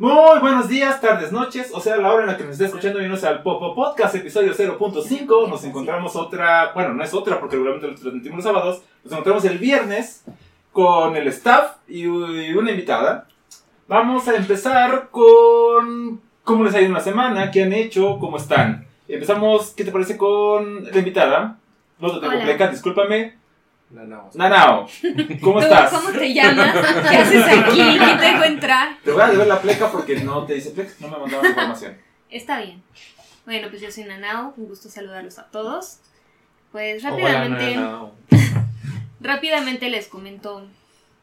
Muy buenos días, tardes, noches, o sea, la hora en la que nos esté escuchando, bienvenidos al Popo Podcast, episodio 0.5. Nos encontramos otra, bueno, no es otra porque regularmente lo transmitimos los sábados. Nos encontramos el viernes con el staff y una invitada. Vamos a empezar con cómo les ha ido en la semana, qué han hecho, cómo están. Empezamos, ¿qué te parece con la invitada? No te pleca, discúlpame. Nanao. Nanao, ¿cómo ¿Tú estás? ¿Cómo te llamas? ¿Qué haces aquí? ¿Quién te dejó entrar? Te voy a deber la pleca porque no te dice pleca, no me mandaron información. Está bien. Bueno, pues yo soy Nanao, un gusto saludarlos a todos. Pues Hola, rápidamente, Nanao. rápidamente les comento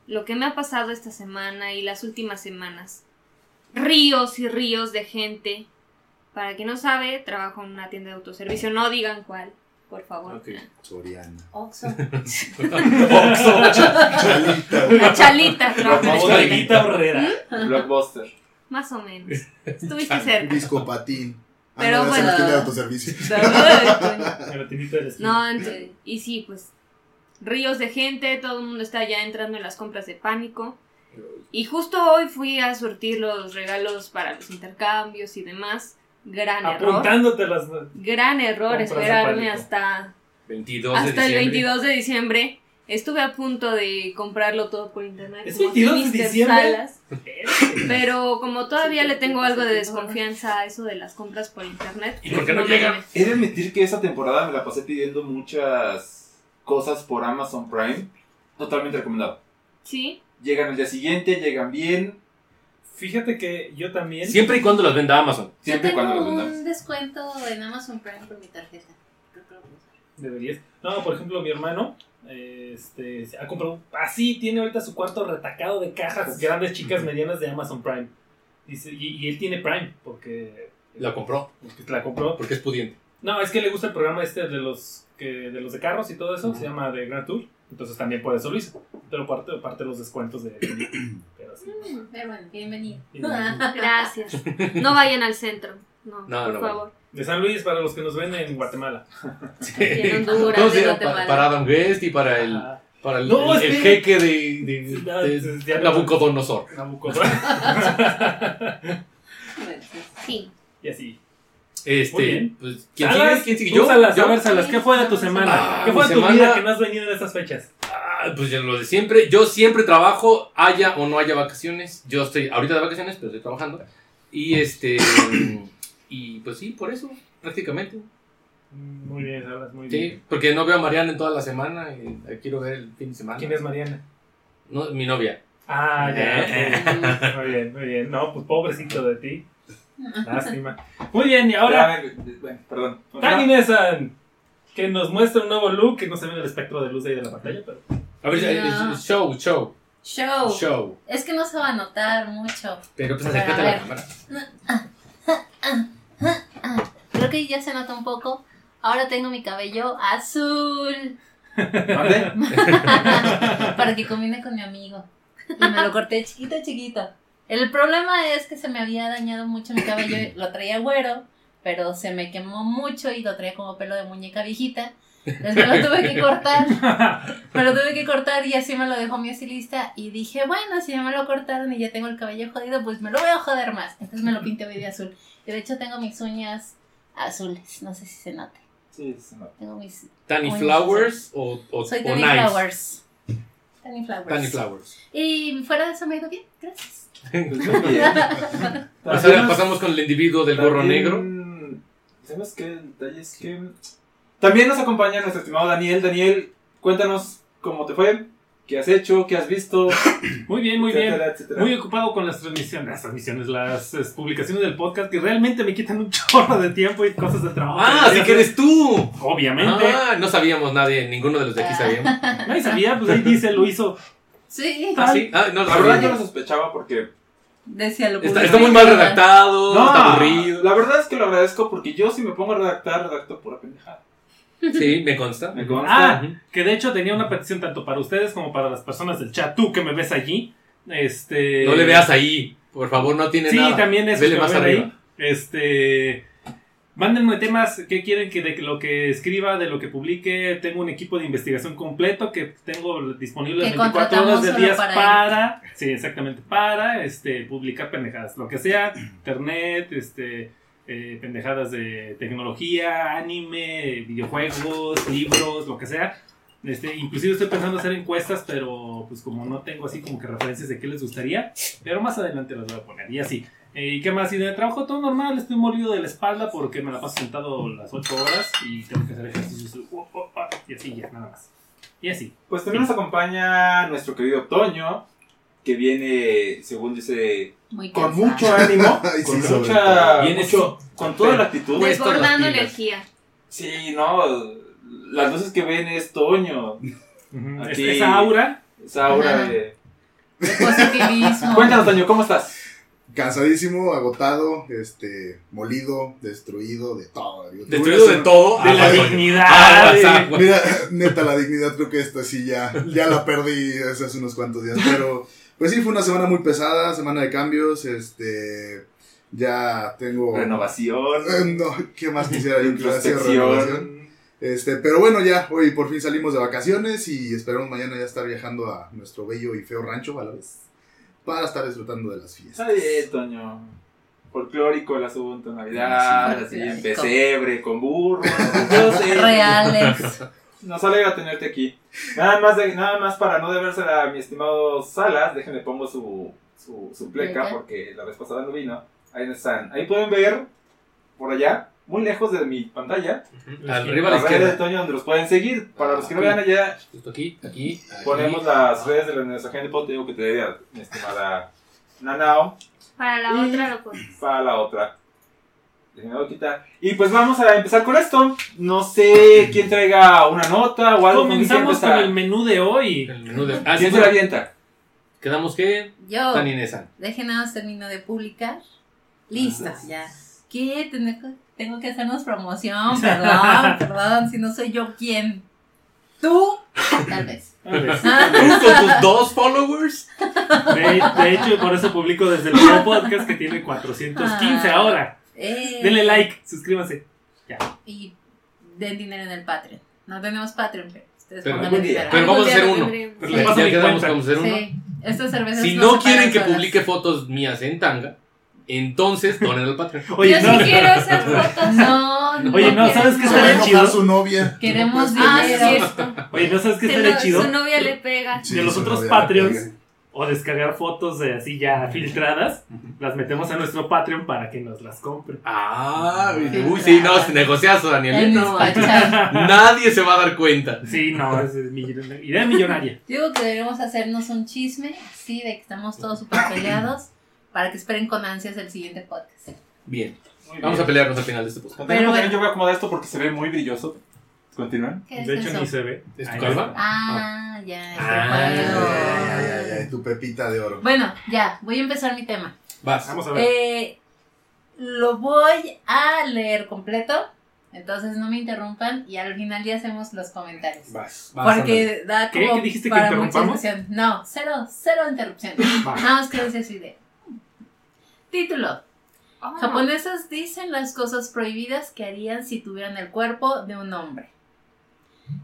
lo que me ha pasado esta semana y las últimas semanas. Ríos y ríos de gente. Para quien no sabe, trabajo en una tienda de autoservicio. No digan cuál, por favor. Ok. Soriana. Oxxo. Oxxo. Chalita. La chalita, la chalita. Bodeguita horrera. Blockbuster. Más o menos. Estuviste cerca. Discopatín. Ah, Pero no, bueno. no autoservicio. No, ent- y sí, pues ríos de gente, todo el mundo está ya entrando en las compras de pánico. Y justo hoy fui a surtir los regalos para los intercambios y demás. Gran error. Apuntándote las. Gran error de esperarme hasta, 22 de hasta el diciembre. 22 de diciembre. Estuve a punto de comprarlo todo por internet. ¿Es como 22 de diciembre? Salas, pero como todavía le tengo algo de desconfianza a eso de las compras por internet. ¿Y por qué no me llega? He de admitir que esa temporada me la pasé pidiendo muchas cosas por Amazon Prime. Totalmente recomendado. Sí, Llegan al día siguiente, llegan bien, Fíjate que yo también. Siempre y cuando las venda Amazon. siempre y cuando los vendamos. un descuento en Amazon Prime por mi tarjeta. Creo que lo voy a usar. Deberías. No, por ejemplo, mi hermano. Este, ha comprado. Así tiene ahorita su cuarto retacado de cajas grandes, chicas, medianas de Amazon Prime. Dice, y, y él tiene Prime porque, La compró porque la compró. porque es pudiente. No, es que le gusta el programa este de los que de los de carros y todo eso, se llama The Grand Tour. Entonces también por eso lo hizo. Pero parte, parte de los descuentos de. Mm, Pero bueno, bienvenido. Bienvenido. gracias. No vayan al centro. No, No, por no favor. De San Luis para los que nos ven en Guatemala. En Honduras, ¿Cómo se de? Guatemala. Para Adam West y para el, para el, No, el- el espera. jeque de, de, de no- Nabucodonosor. Nabucodonosor. Bueno, sí. Y así. Este, pues, ¿quién Salas, sigue? ¿Quién sigue? tú, ¿Yo? Salas, ¿Yo? a ver, Salas, ¿qué fue de tu semana? Ah, ¿Qué fue de tu semana- vida que no has venido en estas fechas? Ah, pues ya lo de siempre. Yo siempre trabajo, haya o no haya vacaciones. Yo estoy ahorita de vacaciones, pero estoy trabajando. Y este. y pues sí, por eso, prácticamente. Muy bien, Salas, muy Sí, bien. porque no veo a Mariana en toda la semana y la quiero ver el fin de semana. ¿Quién es Mariana? No, mi novia. Ah, ya. Eh. Muy bien, muy bien. No, pues pobrecito de ti. Lástima. Muy bien, y ahora, bueno, perdón. Tani Nessan, que nos muestra un nuevo look que no se ve en el espectro de luz de ahí de la pantalla, pero. A ver, No. show, show, Show. show. Es que no se va a notar mucho. Pero pues acércate a la cámara. Creo que ya se nota un poco. Ahora tengo mi cabello azul. ¿Dónde? para que combine con mi amigo. Y me lo corté chiquito, chiquito. El problema es que se me había dañado mucho mi cabello. Lo traía güero, pero se me quemó mucho y lo traía como pelo de muñeca viejita. Entonces me lo tuve que cortar. Me lo tuve que cortar y así me lo dejó mi estilista. Y dije, bueno, si ya me lo cortaron y ya tengo el cabello jodido, pues me lo voy a joder más. Entonces me lo pinté hoy de azul. Y de hecho tengo mis uñas azules. No sé si se nota. Sí, se nota. Tengo mis. ¿Tani Uy, Flowers o, o, Soy Nice? Flowers. Tani Flowers. Tani Flowers. Y fuera de eso me ha ido bien, gracias. Ahora pasamos con el individuo del gorro negro. ¿Sabes qué? El detalle es que. También nos acompaña nuestro estimado Daniel. Daniel, cuéntanos cómo te fue, qué has hecho, qué has visto, Muy bien, muy bien. etcétera. Muy ocupado con las transmisiones, las transmisiones, las publicaciones del podcast que realmente me quitan un chorro de tiempo y cosas de trabajo. Ah, sí así que eres tú. Obviamente. Ah, no sabíamos nadie, ninguno de los de aquí sabíamos. Nadie sabía, pues ahí dice, lo hizo. Sí. Ah, sí. Ah, no, lo La verdad yo lo sospechaba porque. Decía lo Está, está muy mal redactado, No, está aburrido. la verdad es que lo agradezco porque yo si me pongo a redactar, redacto pura pendejada. Sí, me consta. Me consta. Ah, que de hecho tenía una petición tanto para ustedes como para las personas del chat. Tú que me ves allí. Este. No le veas ahí, por favor, no tiene Sí, nada. también eso. Vele más arriba. Este. Mándenme temas que quieren que de lo que escriba, de lo que publique. Tengo un equipo de investigación completo que tengo disponible Que 24 horas contratamos del solo día para para, sí, exactamente, para este publicar pendejadas, lo que sea, internet, este eh, pendejadas de tecnología, anime, videojuegos, libros, lo que sea. Este, inclusive estoy pensando hacer encuestas, pero pues como no tengo así como que referencias de qué les gustaría, pero más adelante las voy a poner. Y así. Eh, ¿Y qué más? Y de trabajo todo normal, estoy molido de la espalda porque me la paso sentado las 8 horas y tengo que hacer ejercicios. uh, uh, uh, Y así ya, nada más. Y así. Pues también nos acompaña nuestro querido Toño, que viene, según dice, Muy con mucho ánimo, con sí, mucha. Viene mucho- con toda la actitud. Desbordando energía. Sí, no, las veces que ven es Toño. Aquí- Es- Esa aura. esa aura Ajá. de... De positivismo. Cuéntanos, Toño, ¿cómo estás? Cansadísimo, agotado, este, molido, destruido, de todo. Destruido de todo. De la dignidad. Mira, neta, la dignidad creo que esta sí ya, ya la perdí hace unos cuantos días. Pero, pues sí, fue una semana muy pesada, semana de cambios, este, ya tengo... Renovación, Eh, No, ¿qué más quisiera yo renovación? introspección. Este, pero bueno, ya, hoy por fin salimos de vacaciones y esperamos mañana ya estar viajando a nuestro bello y feo rancho a la vez. Para estar disfrutando de las fiestas. Bien, Toño. Folclórico el asunto, Navidad, Sí, así en pesebre, con burro. Yo sé. Reales. Nos alegra tenerte aquí. Nada más, de- nada más para no debérsela a mi estimado Salas, déjenme pongo su, su, su pleca porque la vez pasada no vino. Ahí están. Ahí pueden ver, por allá, muy lejos de mi pantalla, Arriba a la redes de izquierda. Toño donde los pueden seguir. Para los que no Aquí. vean allá, Justo aquí, aquí. aquí. ponemos las redes de la Universidad de Pot, digo que te debe a mi estimada Nanao. Para la Y- otra lo pones. para la otra. Y pues vamos a empezar con esto. No sé quién traiga una nota o algo. ¿con quién Comenzamos con el menú de hoy. El menú de. Ah, sí, ¿Quién se la avienta? Quedamos que. Yo, Tan nada más termino de publicar. Listo, ya. ¿Qué? Tengo, que hacernos promoción, perdón, perdón, si no soy yo, ¿quién? ¿Tú? Tal vez. A ver. ¿Tú con tus dos followers? De, de hecho, por eso publico desde el nuevo podcast que tiene 415 Ah. ahora. Eh, Denle like, suscríbanse. Y den dinero en el Patreon. No tenemos Patreon, pero ustedes Pero dinero. Vamos a hacer uno. Pero Sí. les paso Ya quedamos, cuenta. vamos a hacer uno. Sí, estas cervezas Si no quieren que solas. publique fotos mías en tanga, entonces donen al Patreon. Oye, Yo no, sí quiero esas fotos. No, no. Oye, no, ¿sabes qué Se va a estaría chido? su novia. Queremos Ah, dinero. cierto. Oye, ¿no sabes qué Se estaría chido? Su novia le pega. Sí, de los otros Patreons pega. O descargar fotos de así ya filtradas, las metemos a nuestro Patreon para que nos las compren. Ah, uy, sí, no, es negociazo, Daniel. En No, nadie se va a dar cuenta. Sí, no, es, es mi- idea millonaria. Digo que deberíamos hacernos un chisme, sí, de que estamos todos súper peleados, para que esperen con ansias el siguiente podcast. Bien, Muy vamos a bien. pelearnos al final de este podcast. Pero bueno. yo voy a acomodar esto porque se ve muy brilloso. Continúan. ¿Qué De hecho, eso? ni se ve. ¿Es tu calva? Ah, ya. Ah. Ay, ay, ay, tu pepita de oro. Bueno, ya, voy a empezar mi tema. Vas. Vamos a ver. Eh, lo voy a leer completo, entonces no me interrumpan y al final ya hacemos los comentarios. Vas. vas Porque da ¿Qué? como ¿Qué dijiste que para mucha interrumpamos? No, cero, cero interrupción. Va. Nada más que decir su idea. Título. Ah. Japonesas dicen las cosas prohibidas que harían si tuvieran el cuerpo de un hombre.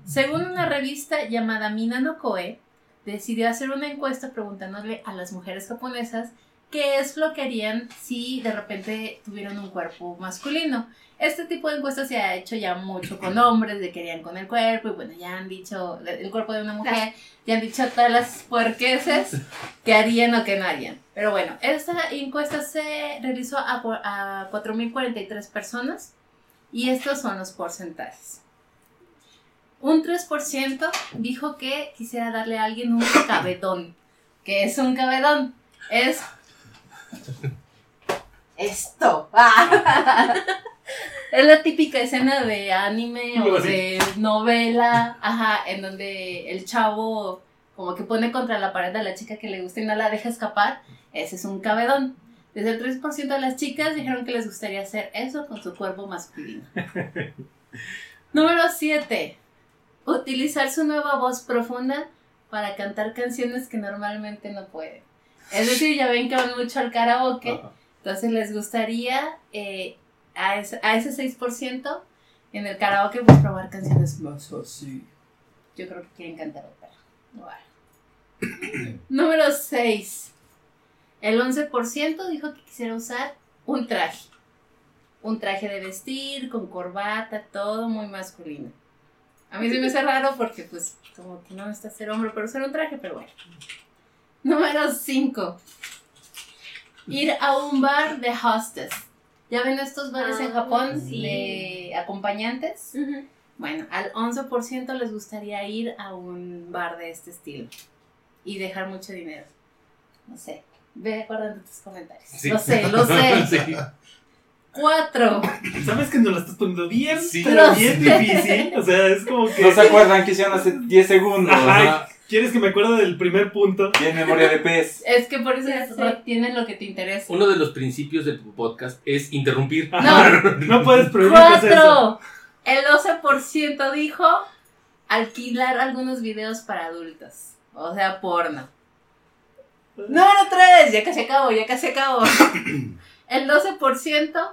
Según una revista llamada Mina no Koe, decidió hacer una encuesta preguntándole a las mujeres japonesas qué es lo que harían si de repente tuvieran un cuerpo masculino. Este tipo de encuestas se ha hecho ya mucho con hombres, de que harían con el cuerpo, y bueno, ya han dicho el cuerpo de una mujer, ya han dicho todas las puerqueses que harían o que no harían. Pero bueno, esta encuesta se realizó a 4.043 personas y estos son los porcentajes. Un 3% dijo que quisiera darle a alguien un cabedón. ¿Qué es un cabedón? Es esto. Es la típica escena de anime o de novela, ajá, en donde el chavo como que pone contra la pared a la chica que le gusta y no la deja escapar. Ese es un cabedón. Desde el 3% de las chicas dijeron que les gustaría hacer eso con su cuerpo masculino. Número 7. Utilizar su nueva voz profunda para cantar canciones que normalmente no pueden. Es decir, ya ven que van mucho al karaoke. Ajá. Entonces les gustaría eh, a ese, a ese 6%, en el karaoke, pues probar canciones más así. Yo creo que quieren cantar ópera. Bueno. Número 6. El 11% dijo que quisiera usar un traje. Un traje de vestir, con corbata, todo muy masculino. A mí se me hace raro porque, pues, como que no está ser hombre, pero usar un traje, pero bueno. Número 5. Ir a un bar de hostess. ¿Ya ven estos bares en Ah, Japón sí. de acompañantes? Bueno, al 11% les gustaría ir a un bar de este estilo y dejar mucho dinero. No sé. Ve acordando tus comentarios. Sí. Lo sé, lo sé. Sí. Cuatro. ¿Sabes que nos la estás poniendo bien? Sí. pero bien sé. difícil. O sea, es como que. ¿No se acuerdan que hicieron hace 10 segundos? Ajá. ¿Quieres que me acuerde del primer punto? Tiene memoria de pez. Es que por eso Ya es- sé. tienen lo que te interesa. Uno de los principios del podcast es interrumpir. Ajá. No puedes prohibir que hacer eso. Cuatro. El 12% dijo alquilar algunos videos para adultos. O sea, porno. Número 3. Ya casi acabo, ya casi acabo. El 12%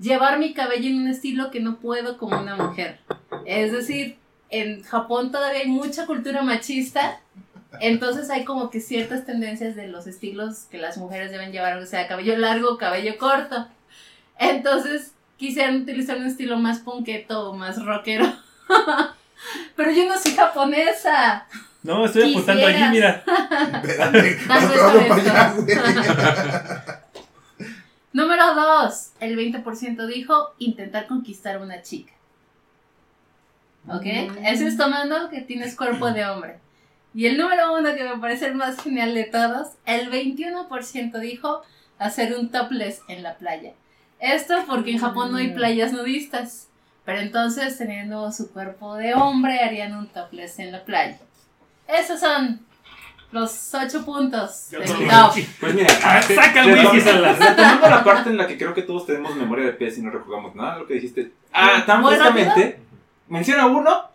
llevar mi cabello en un estilo que no puedo como una mujer. Es decir, en Japón todavía hay mucha cultura machista. Entonces hay como que ciertas tendencias de los estilos que las mujeres deben llevar, o sea, cabello largo, cabello corto. Entonces quisieran utilizar un estilo más punqueto o más rockero. Pero yo no soy japonesa. No, estoy apuntando allí, mira. Espérate, no para allá. Número 2. El 20% dijo intentar conquistar a una chica. ¿Ok? Mm. Eso es tomando que tienes cuerpo de hombre. Y el número uno que me parece el más genial de todos, el 21% dijo hacer un topless en la playa. Esto porque en Japón no hay playas nudistas. Pero entonces, teniendo su cuerpo de hombre, harían un topless en la playa. Esos son los ocho puntos Yo de mi top. Pues mira, Ah, Saca el whisky, retomando la parte en la que creo que todos tenemos memoria de pez y no recordamos nada de lo que dijiste. Ah, tan Muy frescamente. Menciona uno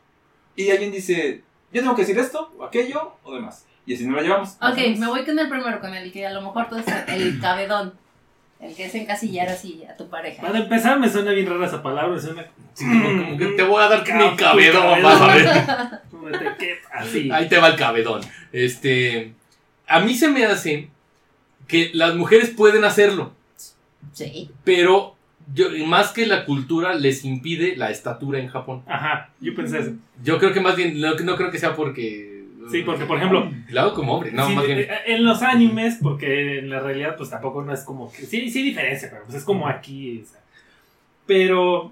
y alguien dice, yo tengo que decir esto, o aquello, o demás. Y así nos lo llevamos. Ok, me voy con el primero, con el que a lo mejor tú es el cabedón. El que es encasillar así a tu pareja. Para empezar, me suena bien rara esa palabra. Me suena Sí, como, como que te voy a dar mi cabedón, cabedón. vas a ver. así. Ahí te va el cabedón. Este, a mí se me hace que las mujeres pueden hacerlo, Sí. pero yo, más que la cultura les impide la estatura en Japón. Ajá, yo pensé eso. Yo creo que más bien, no, no creo que sea porque... Sí, porque, por ejemplo, Lo hago como hombre, no, Sí, más bien... eh, En los animes, porque en la realidad, pues tampoco no es como que. Sí, sí, diferencia, pero pues es como aquí. o sea. Pero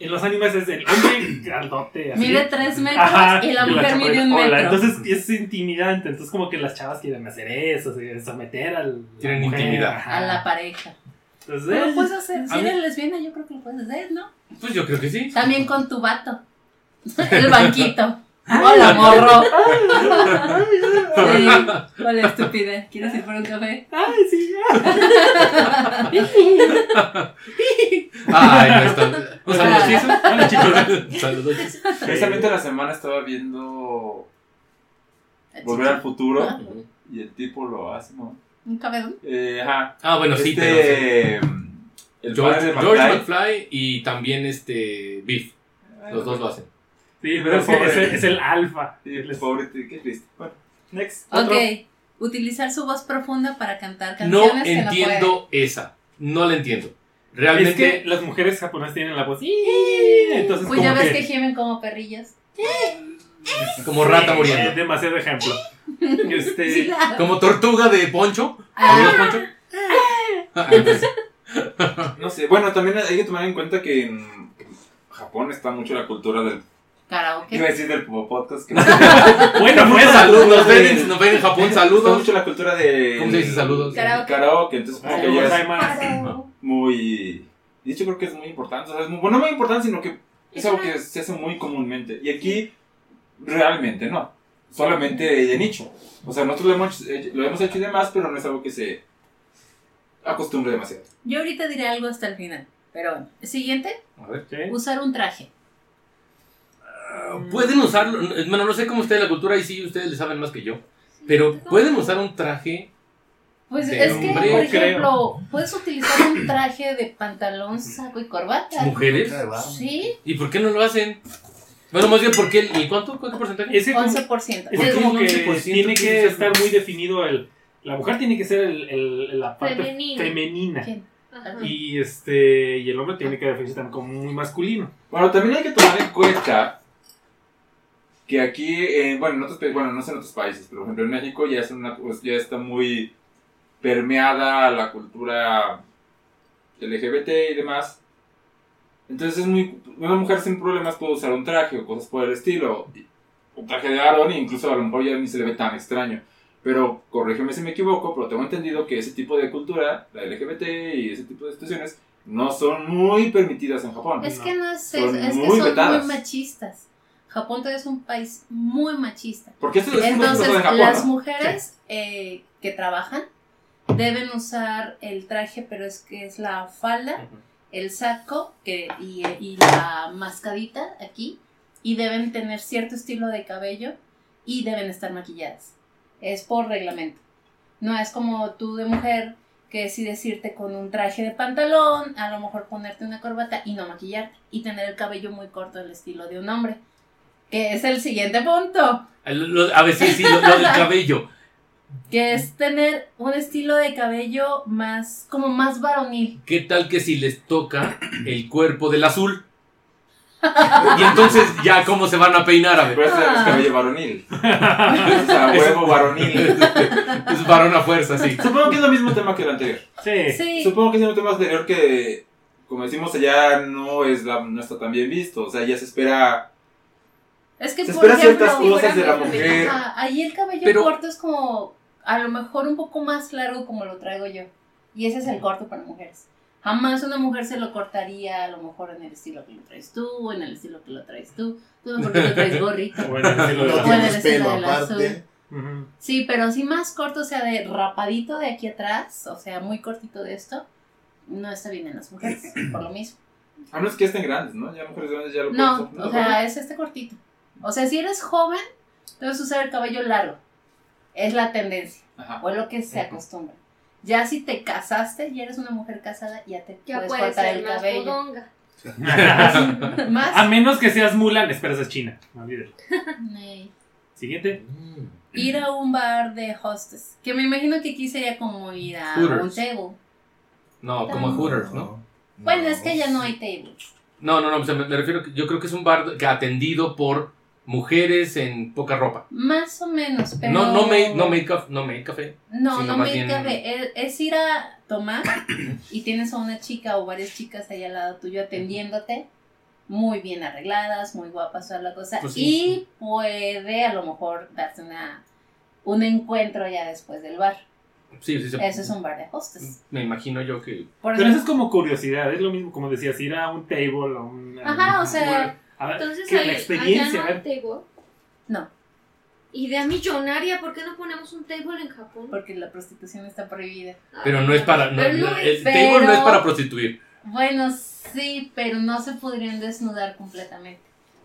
en los animes es el hombre grandote. Así. Mide tres metros Ajá, y la y mujer chava- mide un hola, metro. Entonces es intimidante. Entonces, como que las chavas quieren hacer eso, se- someter al. Tienen intimidad. ajá. a la pareja. Entonces, Pero lo puedes hacer. Si a mí- eres lesbiana, yo creo que lo puedes hacer, ¿no? Pues yo creo que sí. También con tu vato. El banquito. Hola, morro. Sí. Hola, estúpida. ¿Quieres ir por un café? Ay, sí, Ay, no está... ¿Un saludo, Chisu? Hola, chicos. Saludos. Precisamente la semana estaba viendo Volver al Futuro Ah. y el tipo lo hace, ¿no? ¿Un cabedón? Eh, ajá. Ah, bueno, sí, pero... sí. este, El padre George, de George McFly. McFly y también este Beef. Los dos lo hacen. Sí, pero es, que es, el- es el alfa. Sí, el pobre, qué triste. Bueno, next. Ok. Otro. Utilizar su voz profunda para cantar No canciones que no entiendo esa. No la entiendo. Es Realmente... que las mujeres japonesas tienen la voz. Entonces, Pues ya ves que gimen como perrillos. Como rata Eh, muriendo. demasiado ejemplo. Este, Sí, Como tortuga de poncho. Ah. ¿Amigos poncho? Ah, entonces, No sé, bueno, también hay que tomar en cuenta que en Japón está mucho la cultura del. Iba a Karaoke. decir del podcast. Que bueno, Pues, saludos, nos ven, en- nos ven en Japón, Está saludos. mucho la cultura de. ¿Cómo se dice saludos? Karaoke. Karaoke, entonces como que ya hay es más. muy. De hecho, creo que es muy importante. o sea, es muy- bueno, no muy importante, sino que es algo que se hace muy comúnmente. Y aquí, realmente no. Solamente de nicho. O sea, nosotros lo hemos, hecho- lo hemos hecho y demás, pero no es algo que se acostumbre demasiado. Yo ahorita diré algo hasta el final. Pero bueno. Siguiente, A ver. ¿Sí? usar un traje. Pueden usarlo, bueno, no sé cómo está la cultura y sí, ustedes le saben más que yo, pero pueden usar un traje Pues De es que, hombre, por creo. ejemplo, puedes utilizar un traje de pantalón, saco y corbata. ¿Mujeres? Sí, ¿Y por qué no lo hacen? Bueno, más bien, ¿por qué? ¿Y cuánto? ¿Cuánto porcentaje? Es que como, 11%. es ¿Por que qué como que 11% tiene que estar muy definido el... La mujer tiene que ser el, el- la parte Femenina. femenina. Y este y el hombre tiene que definirse también como muy masculino. Bueno, también hay que tomar en cuenta que aquí, eh, bueno, en otros, bueno, no sé en otros países, pero por ejemplo en México ya, es una, pues, ya está muy permeada la cultura LGBT y demás. Entonces es muy, una mujer sin problemas puede usar un traje o cosas por el estilo. Un traje de varón e incluso a lo mejor ya ni se le ve tan extraño. Pero corrígeme si me equivoco, pero tengo entendido que ese tipo de cultura, la LGBT y ese tipo de situaciones, no son muy permitidas en Japón. Es que no es Son eso, es que muy son vetadas. muy machistas. Japón todavía es un país muy machista. Porque es Entonces, de Japón, las ¿no? mujeres eh, que trabajan deben usar el traje, pero es que es la falda, el saco que, y, y la mascadita aquí, y deben tener cierto estilo de cabello y deben estar maquilladas. Es por reglamento. No es como tú de mujer que decides irte con un traje de pantalón, a lo mejor ponerte una corbata y no maquillarte, y tener el cabello muy corto, el estilo de un hombre. Que es el siguiente punto. El- lo- A ver, sí, sí, lo, lo del cabello. que es tener un estilo de cabello más, como más varonil. ¿Qué tal que si les toca el cuerpo del azul? Y entonces, ¿ya cómo se van a peinar? A ver. Pero es cabello varonil. o sea, huevo varonil. Es varón a fuerza, sí. Supongo que es el mismo tema que el anterior. Sí. Sí, Supongo que es el mismo tema anterior que, como decimos allá, no, es la, no está tan bien visto. O sea, ya se espera. Es que Se por espera ejemplo, ciertas cosas de la mujer. ajá, ahí el cabello Pero- corto es como, a lo mejor un poco más largo como lo traigo yo. Y ese es el corto para mujeres. Jamás una mujer se lo cortaría a lo mejor en el estilo que lo traes tú, o en el estilo que lo traes tú. Tú mejor que lo traes gorrito. Bueno, el estilo de la- Bueno, tienes el estilo pelo del aparte. azul. Sí, pero sí más corto, o sea, de rapadito de aquí atrás, o sea, muy cortito de esto, no está bien en las mujeres, por lo mismo. A menos que estén grandes, ¿no? Ya mujeres grandes ya lo No, o sea, es este cortito. O sea, si eres joven, debes usar el cabello largo. Es la tendencia, Ajá. o es lo que se acostumbra. Ya si te casaste y eres una mujer casada, ya te Ya puedes puede cortar ser el más cabello. A menos que seas Mulan, esperas es China. No. Siguiente. Ir a un bar de hostess, que me imagino que aquí sería como ir a Hooters. un table. No, como Hooters, ¿no? Bueno, es que ya no hay tables. No, no, no, o sea, me, me refiero que yo creo que es un bar que atendido por mujeres en poca ropa. Más o menos, pero... No, no me, no me, caf- no me café. No, sino no más me bien- cabe. Es, es ir a tomar y tienes a una chica o varias chicas ahí al lado tuyo atendiéndote, muy bien arregladas, muy guapas, toda la cosa. Pues sí. Y puede a lo mejor darse una, un encuentro ya después del bar. Sí, sí, sí. Eso es un bar de hostes. Me imagino yo que. Por Pero eso eso, es como curiosidad, es lo mismo como decías, ir a un table o un... Ajá, o sea, A ver, Entonces, que la experiencia, allá no ver. hay table. no, Idea millonaria, ¿por qué no ponemos un table en Japón? porque la prostitución está prohibida. Pero no es para. No, Pero no, no el es- table no es para prostituir. Bueno, sí, pero no se podrían desnudar completamente.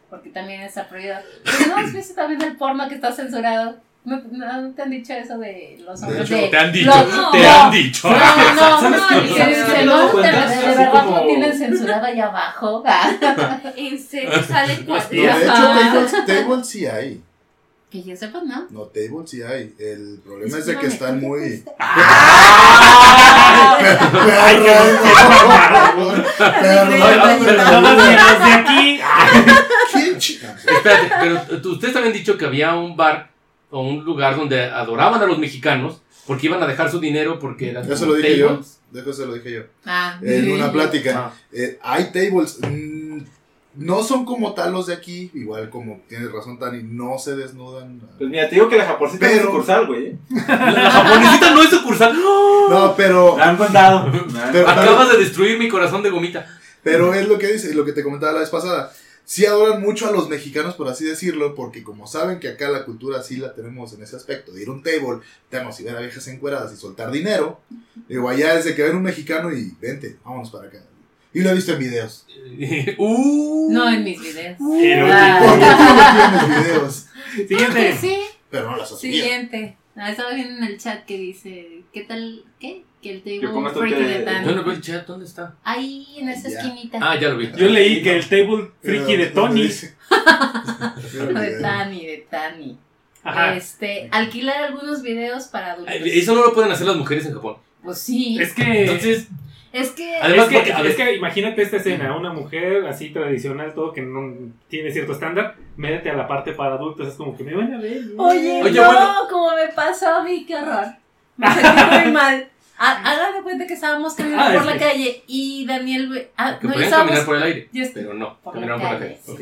Porque también está prohibido. Pero no has visto también el porno que está censurado. ¿No, no te han dicho eso de los hombres hecho, de- Te han dicho. Los- te no, han dicho. No, no, ¿Sabes no, de, verdad como- lo tienen censurado ahí abajo. Ah, En serio, sale No, cuadro. de hecho, tables sí hay. Que yo sepa, ¿no? No, tables sí hay. El problema es de que están muy. Aquí. ¿Quién chingados? Espérate, pero ustedes habían dicho que había un bar o un lugar donde adoraban a los mexicanos porque iban a dejar su dinero porque eran. Eso lo dije yo. tables. De eso se lo dije yo. Ah, En una plática. Ah. Eh, hay tables. mm, no son como tal los de aquí. Igual como tienes razón, Tani. No se desnudan. Pues mira, te digo que la japoncita Pero- es sucursal, güey. ¿eh? La japonesita no es sucursal. No, pero. Me han contado. Pero- Acabas de destruir mi corazón de gomita. Pero es lo que dice, lo que te comentaba la vez pasada. Sí adoran mucho a los mexicanos, por así decirlo, porque como saben que acá la cultura sí la tenemos en ese aspecto, de ir a un table, tenemos y ver a viejas encueradas y soltar dinero, digo, allá es de que ven un mexicano y vente, vámonos para acá. Y lo he visto en videos. uh, No en mis videos. Ah. Porque tú lo tienes videos, Siguiente. Sí, pero no las siguiente. Ah, estaba viendo en el chat que dice, ¿qué tal? ¿Qué? Que el table te- de Yo Tani. no veo el chat, ¿dónde está? Ahí en esa Ya. esquinita. Ah, ya lo vi. Yo leí que el table friki de Tony. de Tani, de Tani. Ajá. Este, alquilar algunos videos para adultos. Ay, Eso no lo pueden hacer las mujeres en Japón. Pues sí. Es que. Entonces, Es que. Además, es, que, porque, a ver- es que imagínate esta escena, una mujer así tradicional, todo que no tiene cierto estándar, métete a la parte para adultos, es como que me van a ver. Oye, Oye, no, bueno. como me pasó a mí, qué horror. Me sentí muy mal. Ha- Hagan de cuenta que estábamos caminando Ah, por la calle y Daniel. Ah, que no, estábamos- caminar por el aire. est- Pero no, por caminaron por la calle, sí. Ok.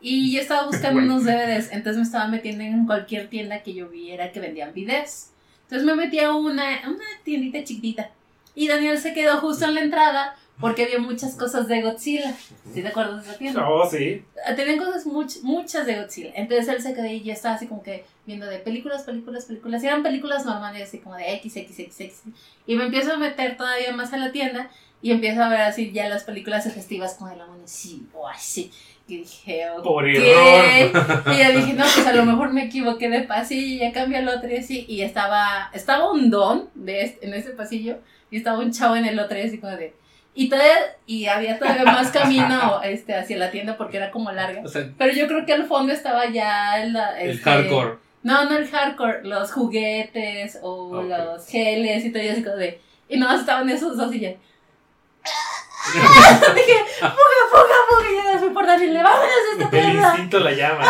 Y yo estaba buscando Bueno. unos DVDs, entonces me estaba metiendo en cualquier tienda que yo viera que vendían videos. Entonces me metí a una, una tiendita chiquitita. Y Daniel se quedó justo en la entrada porque había muchas cosas de Godzilla. ¿Sí te acuerdas de esa tienda? Oh, sí. Tenían cosas much- muchas de Godzilla. Entonces él se quedó y yo estaba así como que viendo de películas, películas, películas. Y eran películas normales, así como de X, X, X, X. Y me empiezo a meter todavía más a la tienda y empiezo a ver así ya las películas sugestivas con el amor así, o así. Y dije, ok. Por error. Y ya dije, no, pues a lo mejor me equivoqué de pasillo y ya cambié al otro y así. Y estaba, estaba un don de este- en ese pasillo y estaba un chavo en el otro y así como de... Y, todavía, y había todavía más camino este, hacia la tienda porque era como larga. O sea, Pero yo creo que al fondo estaba ya el, el este, hardcore. No, no el hardcore, los juguetes o los geles y todo y así como de... Y nomás estaban esos dos y ya. Dije, fuga, fuga, fuga. Y ya fui por Daniel, vámonos a esta El tienda. instinto la llama.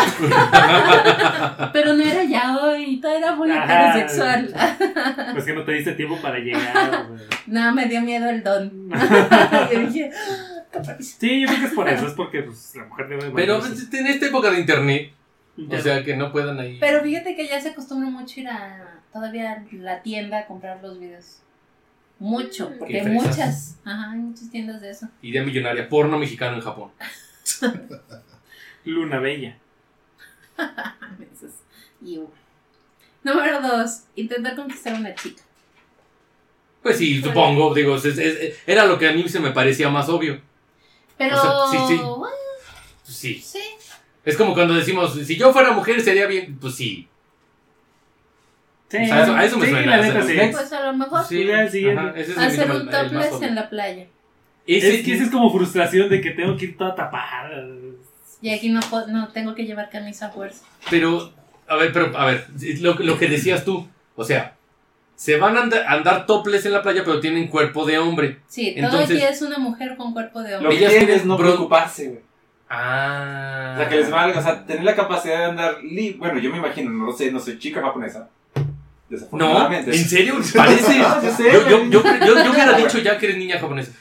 Pero no era ya hoy, todo era muy Ajá. heterosexual. Pues que no te diste tiempo para llegar. No, me dio miedo el don. Yo dije, "Ah, qué permiso". Sí, yo creo que es por eso, es porque pues, la mujer debe Pero mantenerse. pues, en esta época de internet, o sea, que no puedan ahí. Pero fíjate que ya se acostumbra mucho ir a todavía a la tienda a comprar los videos. Mucho, porque hay muchas. Ajá, hay muchas tiendas de eso. Idea millonaria, porno mexicano en Japón. Luna Bella. Número dos, intentar conquistar a una chica. Pues sí, supongo, digo, es- es- era lo que a mí se me parecía más obvio. Pero, O sea, sí, sí. bueno, Sí. sí. Es como cuando decimos, si yo fuera mujer sería bien, pues sí. Sí, O sea, eso- a eso me sí, suena, la o sea, neta sí. Pues a lo mejor Sí, el ajá, ese es el hacer un el topless en la playa. Ese- Es que esa es como frustración de que tengo que ir toda tapada. Y aquí no, puedo- no tengo que llevar camisa a fuerza. Pero, a ver, pero, a ver, lo, lo que decías tú, o sea, se van a andar, andar toples en la playa, pero tienen cuerpo de hombre. Sí, todo Entonces- aquí es una mujer con cuerpo de Lo hombre. que Ellas quieren es no preocuparse, güey. Ah. O sea, que les valga, o sea, tener la capacidad de andar libre. Bueno, yo me imagino, no lo sé, no soy chica japonesa. No, Desafortunadamente. ¿en serio? Parece. Ah, yo sé, Yo, yo, yo, yo- yo hubiera dicho ya que eres niña japonesa.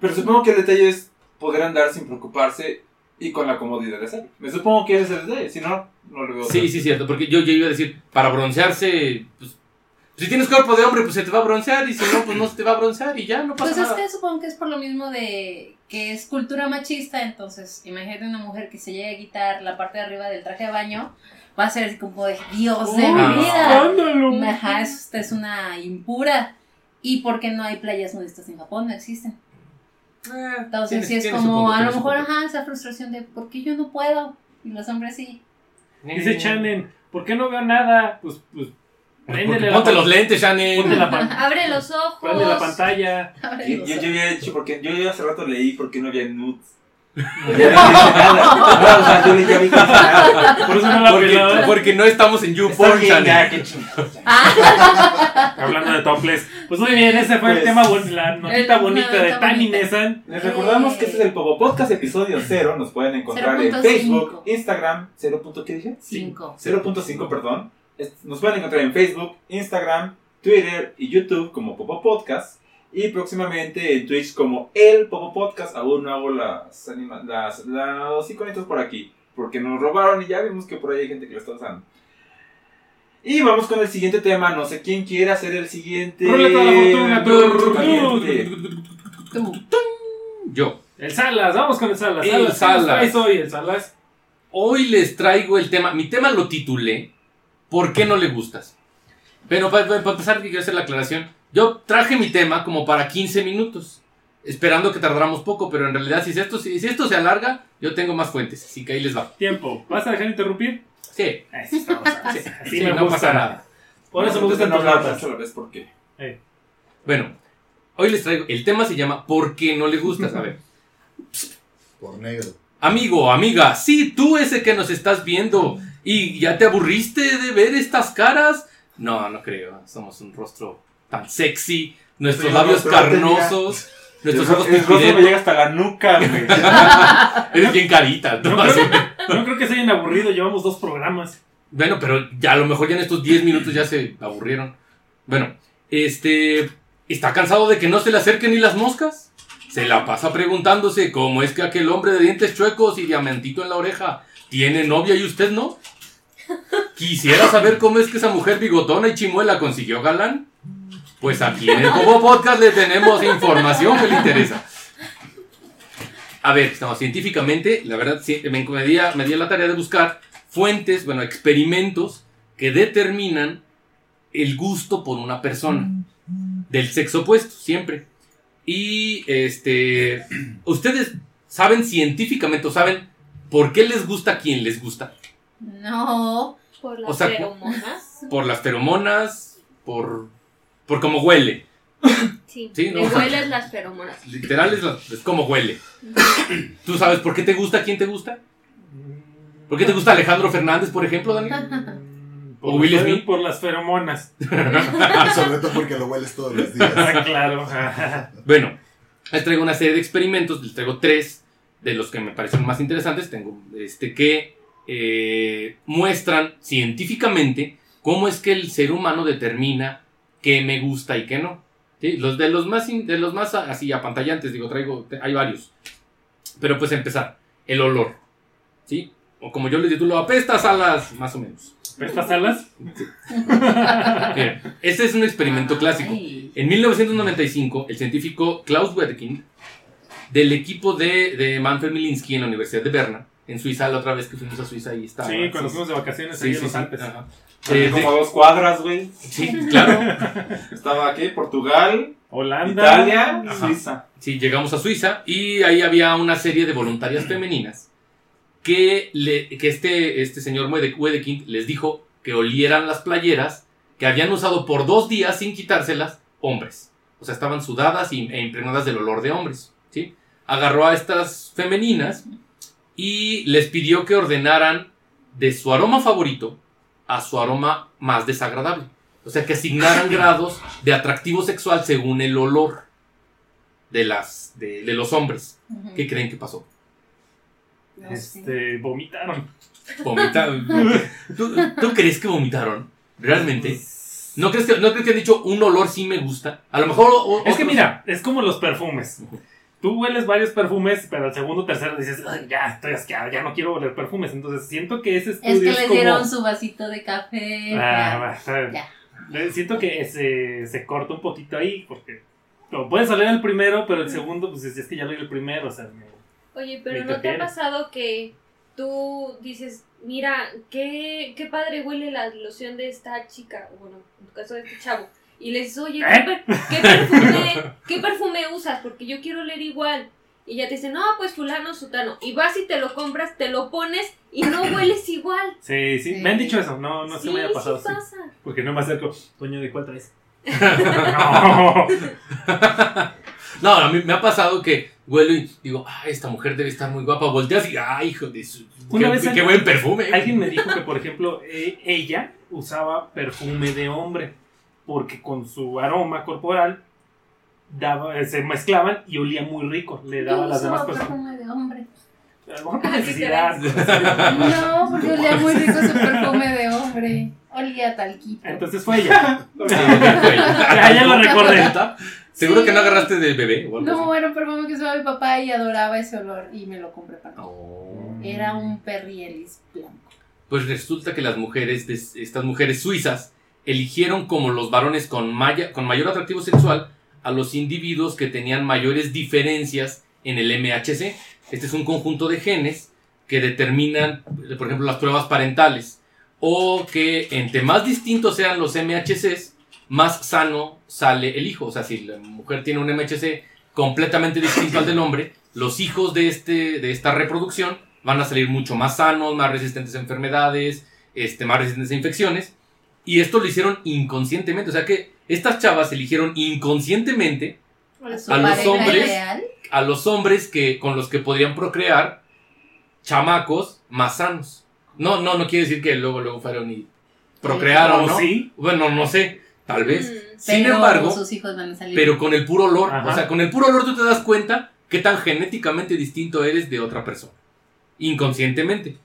Pero supongo que el detalle es poder andar sin preocuparse y con la comodidad de hacerlo. Me supongo que ese es el detalle, si no, no lo veo. Sí, sí, cierto, porque yo, yo iba a decir, para broncearse, pues, si tienes cuerpo de hombre, pues se te va a broncear, y si no, pues no se te va a broncear, y ya no pasa Pues es nada. que supongo que es por lo mismo de que es cultura machista, entonces imagínate una mujer que se llegue a quitar la parte de arriba del traje de baño, va a ser como de Dios de ¡Uy, mi Ah. vida. Ajá, es- usted es una impura. ¿Y por qué no hay playas nudistas en Japón? No existen. Entonces Tienes- sí es como, punto, a lo mejor, ajá, esa frustración de ¿por qué yo no puedo? Y los hombres sí. Dice Chanen, ¿por qué no veo nada? Pues, pues, Porque préndele la Ponte los lentes, Shannon. Ponte la, pan- Abre los ojos. prende la pantalla. Yo, yo, yo había hecho, porque yo hace rato leí por qué no había nudes. Ah. Por eso no la Porque, no estamos en YouPorn, chingados. Hablando de topless. Pues muy bien, ese fue el Pues, tema, la notita bonita de Tani. Nesan. Les recordamos que este es el Popo Podcast episodio 0. Nos pueden encontrar en 0.5. Facebook, Instagram, 0. ¿Qué dije? Cinco. 0.5, perdón. Nos pueden encontrar en Facebook, Instagram, Twitter y YouTube como Popo Podcast. Y próximamente en Twitch como El Popo Podcast. Aún no hago las, anima- las los iconitos por aquí. Porque nos robaron y ya vimos que por ahí hay gente que lo está usando. Y vamos con el siguiente tema. No sé quién quiere hacer el siguiente. Yo. El Salas, vamos con el Salas. El Salas, ¿qué nos Salas. hoy, el Salas? Hoy les traigo el tema. Mi tema lo titulé ¿Por qué no le gustas? Pero para, para empezar, quiero hacer la aclaración. Yo traje mi tema como para 15 minutos. Esperando que tardáramos poco, pero en realidad, si esto, si si esto se alarga, yo tengo más fuentes. Así que ahí les va. Tiempo. ¿Vas a dejar de interrumpir? Sí, Eso sí, me no gusta. pasa nada. Por eso me gustan no hablar a la vez porque Bueno, hoy les traigo. El tema se llama ¿Por qué no le gustas? A ver. Por negro. Amigo, amiga, sí, tú ese que nos estás viendo. ¿Y ya te aburriste de ver estas caras? No, no creo. Somos un rostro tan sexy. Nuestros Sí, labios carnosos. Nuestros ojos el rostro me llega hasta la nuca, güey. Eres bien carita. creo, no creo que se hayan aburrido, llevamos dos programas. Bueno, pero ya a lo mejor ya en estos 10 minutos ya se aburrieron. Bueno, este. ¿Está cansado de que no se le acerquen ni las moscas? Se la pasa preguntándose cómo es que aquel hombre de dientes chuecos y diamantito en la oreja tiene novia y usted no. Quisiera saber cómo es que esa mujer bigotona y chimuela consiguió galán. Pues aquí en el Bobo Podcast le tenemos información que le interesa. A ver, no, científicamente, la verdad, me, me di me la tarea de buscar fuentes, bueno, experimentos que determinan el gusto por una persona del sexo opuesto, siempre. Y este, ustedes saben científicamente o saben por qué les gusta a quien les gusta. No. Por las O sea, feromonas. Por las feromonas, por, por cómo huele. Sí, Sí, no, o sea- las feromonas. Literal es, la- es como huele. ¿Tú sabes por qué te gusta a quien te gusta? ¿Por qué te gusta Alejandro Fernández, por ejemplo, Daniel? Por ¿O Will Smith? Por las feromonas. Sobre todo porque lo hueles todos los días. claro. Bueno, les traigo una serie de experimentos, les traigo tres de los que me parecieron más interesantes, tengo este que eh, muestran científicamente cómo es que el ser humano determina qué me gusta y qué no. ¿sí? Los de los más in- de los más a- así apantallantes, digo, traigo, te- hay varios. Pero pues empezar, el olor, ¿sí? O como yo les titulo, apestas alas, más o menos. ¿Estas alas? Bien, este es un experimento clásico. En 1995, el científico Klaus Wedekind, del equipo de, de Manfred Milinski en la Universidad de Berna, en Suiza, la otra vez que fuimos a Suiza y estaba. Sí, cuando fuimos de vacaciones Sí, ahí sí, en los sí, Alpes. ajá. Como dos cuadras, güey. sí, claro. Estaba aquí, Portugal, Holanda. Italia, Ajá. Suiza. Sí, llegamos a Suiza y ahí había una serie de voluntarias femeninas que, le, que este, este señor Wede- Wedekind les dijo que olieran las playeras que habían usado por dos días sin quitárselas hombres. O sea, estaban sudadas y- e impregnadas del olor de hombres. ¿sí? Agarró a estas femeninas y les pidió que ordenaran de su aroma favorito a su aroma más desagradable. O sea, que asignaran grados de atractivo sexual según el olor de, las, de, de los hombres. ¿Qué creen que pasó? No sé. Este, vomitaron. ¿Vomitaron? ¿Tú, tú crees que vomitaron? ¿Realmente? ¿No crees, que, ¿No crees que han dicho un olor sí me gusta? A lo mejor... o- Es que mira, es como los perfumes. Tú hueles varios perfumes, pero al segundo o tercero dices, "Ay, ya estoy asqueado, ya no quiero oler perfumes. Entonces siento que ese estudio Es que es les como... dieron su vasito de café. Ah, ya. Ya. Siento que se, se corta un poquito ahí, porque lo puedes oler el primero, pero el segundo, pues es es que ya leí el primero, o sea, me- Oye, pero ¿no te ha pasado que tú dices, mira, qué, qué padre huele la loción de esta chica, bueno, en tu caso de este chavo, y le dices, oye, ¿qué, ¿Eh? per- qué perfume, ¿qué perfume usas? Porque yo quiero oler igual. Y ya te dicen, no, pues fulano, sutano. Y vas y te lo compras, te lo pones y no hueles igual. Sí, sí, Sí. me han dicho eso, no, no se me haya pasado sí pasa. Porque no me acerco, coño, ¿de cuál traes? no. No, a mí me ha pasado que huelo y digo, ay, esta mujer debe estar muy guapa. Volteas y, ay, hijo de su... Una qué, vez qué alguien- buen perfume. Alguien me dijo que, por ejemplo, e- ella usaba perfume de hombre, porque con su aroma corporal daba, se mezclaban y olía muy rico, le daba a las demás usaba personas. perfume de hombre. A lo mejor por ¿qué necesidad. No, porque olía muy rico su perfume de hombre. Olía talquito. Entonces fue ella. ya, ya lo recordé. ¿Seguro Sí. que no agarraste de bebé o algo No, así? era un perfume que usaba mi papá y adoraba ese olor y me lo compré para mí. Oh. Era un perrielis blanco. Pues resulta que las mujeres, de- estas mujeres suizas, eligieron como los varones con, maya- con mayor atractivo sexual a los individuos que tenían mayores diferencias en el MHC. Este es un conjunto de genes que determinan, por ejemplo, las pruebas parentales. O que entre más distintos sean los MHCs, más sano sale el hijo. O sea, si la mujer tiene un MHC completamente distinto al del hombre, los hijos de, este, de esta reproducción van a salir mucho más sanos, más resistentes a enfermedades, este, más resistentes a infecciones. Y esto lo hicieron inconscientemente. O sea que estas chavas eligieron inconscientemente A los hombres. ideal. a los hombres que, con los que podrían procrear chamacos más sanos. No, no, no quiere decir que luego, luego fueron y procrearon, ¿O ¿no? sí? Bueno, no sé, tal vez. Mm. Sin Pero embargo, sus hijos van a salir. pero con el puro olor. Ajá. O sea, con el puro olor tú te das cuenta qué tan genéticamente distinto eres de otra persona. Inconscientemente.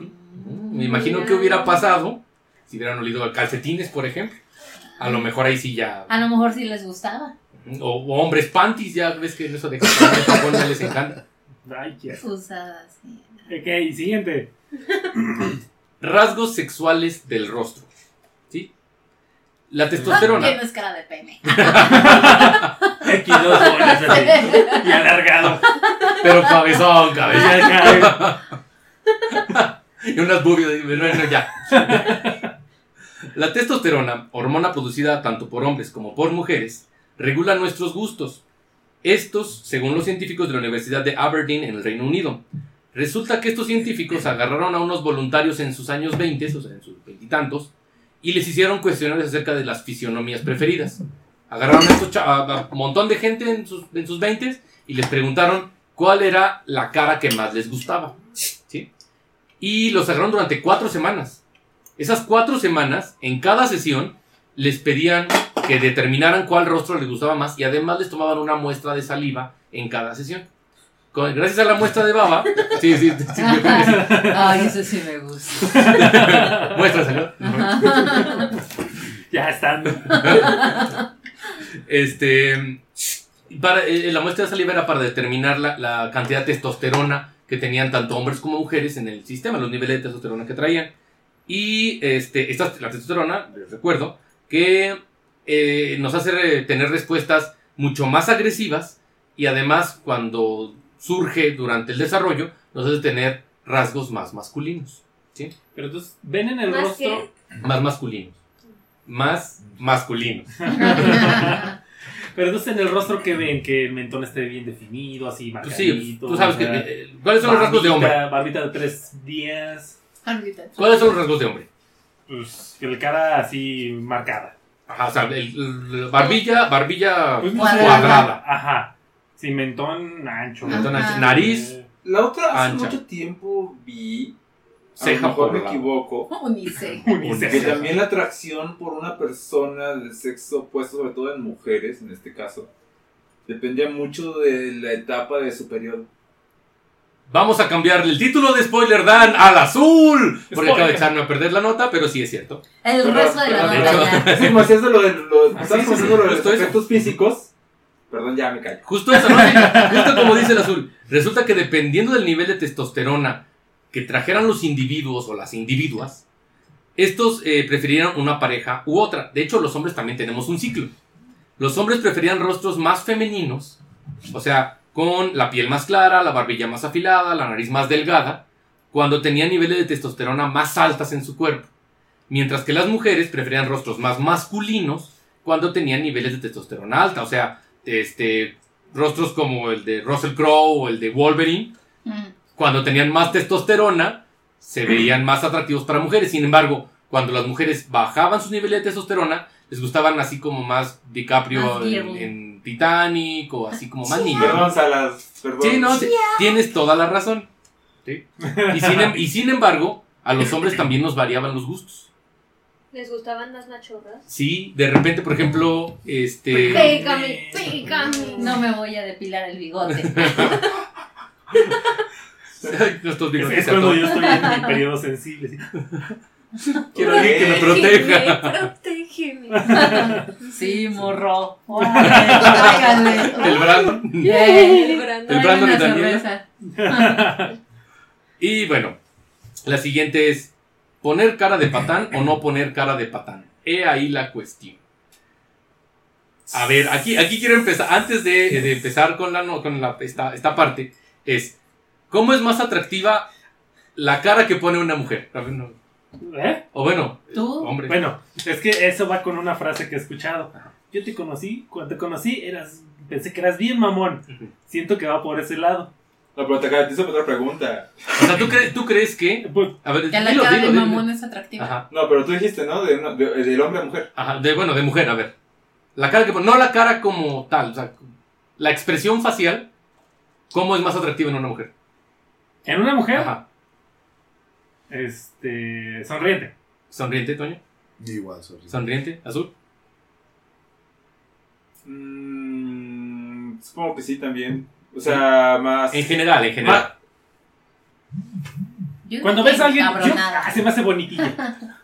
Mm, Me imagino que hubiera pasado si hubieran olido calcetines, por ejemplo. A lo mejor ahí sí ya. A lo mejor sí les gustaba. O, o hombres panties, ya ves que eso de Japón, en ya les encanta. Ay. Usadas, sí. Ok, siguiente. Rasgos sexuales del rostro. ¿Sí? La testosterona. Tienes cara de pene. Aquí dos bolas así. Y alargado. Pero cabezón, cabezón. Y unas Bueno, bueno, ya. La testosterona, hormona producida tanto por hombres como por mujeres, regula nuestros gustos. Estos, según los científicos de la Universidad de Aberdeen en el Reino Unido. Resulta que estos científicos agarraron a unos voluntarios en sus años 20, o sea, en sus veintitantos, y les hicieron cuestionarios acerca de las fisionomías preferidas. Agarraron un montón de gente en sus, en sus 20 y les preguntaron cuál era la cara que más les gustaba. ¿sí? Y los agarraron durante cuatro semanas. Esas cuatro semanas, en cada sesión, les pedían que determinaran cuál rostro les gustaba más y además les tomaban una muestra de saliva en cada sesión. Con- gracias a la muestra de baba, sí, sí, sí. Ay, eso sí me gusta. muestra de saliva. Ya están. Este, para, eh, la muestra de saliva era para determinar la, la cantidad de testosterona que tenían tanto hombres como mujeres en el sistema, los niveles de testosterona que traían. Y este, esta, la testosterona, les recuerdo, que eh, nos hace re- tener respuestas mucho más agresivas y además cuando surge durante el desarrollo nos hace tener rasgos más masculinos. Pero entonces, ven en el ¿Más rostro. Más masculinos. Más masculinos. Pero entonces en el rostro que ven que el mentón esté bien definido, así Pues marcadito. sí, tú sabes o que... sea, eh, ¿Cuáles son los rasgos de hombre? Barbita de tres días. ¿Cuáles son los rasgos de hombre? Pues el cara así marcada. Ajá, o sea, el, el- barbilla, barbilla Pues, no Cuadrada. Ajá. Sí, mentón ancho. Mentón ancho, Nariz, La otra hace Ancha. mucho tiempo vi, a ceja lo mejor me por equivoco, Unice. que también la atracción por una persona del sexo opuesto, sobre todo en mujeres en este caso, dependía mucho de la etapa de su periodo. Vamos a cambiarle el título de Spoiler Dan al azul. Porque Spoiler. acabo de echarme a perder la nota, pero sí es cierto. El Pero- grueso de la nota ya. Es que como hacías de lo de los, Ah, estás sí, sí, comentando sí, lo de los eso. efectos físicos. Perdón, ya me callo. Justo eso, ¿no? Sí, Justo como dice el azul. Resulta que dependiendo del nivel de testosterona que trajeran los individuos o las individuas, estos eh, preferían una pareja u otra. De hecho, los hombres también tenemos un ciclo. Los hombres preferían rostros más femeninos, o sea, con la piel más clara, la barbilla más afilada, la nariz más delgada, cuando tenían niveles de testosterona más altas en su cuerpo. Mientras que las mujeres preferían rostros más masculinos cuando tenían niveles de testosterona alta, o sea, este, rostros como el de Russell Crowe o el de Wolverine, Mm. cuando tenían más testosterona, se veían más atractivos para mujeres. Sin embargo, cuando las mujeres bajaban sus niveles de testosterona, les gustaban así como más DiCaprio Más en, Titanic o así como más niños. Perdón, Salas, perdón. Sí, no, sí, tienes toda la razón. Sí. Y, sin, em- y sin embargo, a los hombres también nos variaban los gustos. ¿Les gustaban las machorras? Sí, de repente, por ejemplo, este... Pégame, pégame. No me voy a depilar el bigote. Nuestros Es, bigotes es cuando yo estoy en mi periodo sensible. Quiero alguien que me proteja. Protégeme. Sí, morro. El Brandon. Yay. El Brandon. El Brandon Tráiganme y bueno, la siguiente es poner cara de patán o no poner cara de patán. He ahí la cuestión. A ver, aquí, aquí quiero empezar, antes de, de empezar con, la, con la, esta, esta parte, es, ¿cómo es más atractiva la cara que pone una mujer? A ver, no. ¿Eh? O bueno, ¿Tú? hombre. Bueno, es que eso va con una frase que he escuchado. Yo te conocí, cuando te conocí, eras, pensé que eras bien mamón. Siento que va por ese lado. No, pero te hacer otra pregunta. O sea, ¿tú, crees tú crees que... Pues, A ver, Ya la dilo, cara dilo, de dilo. mamón es atractiva. Ajá, No, pero tú dijiste, ¿no? De, de- del hombre a mujer. ajá, de, bueno, de mujer, a ver. La cara que no la cara como tal, o sea, la expresión facial, ¿cómo es más atractiva en una mujer? en una mujer, Ajá. Este, sonriente. Sonriente, Toño. Igual, sorry. Sonriente, azul. Mm, supongo que sí también. O sea, más. En general, en general. Yo Cuando ves a alguien, yo, ah, se me hace bonitilla.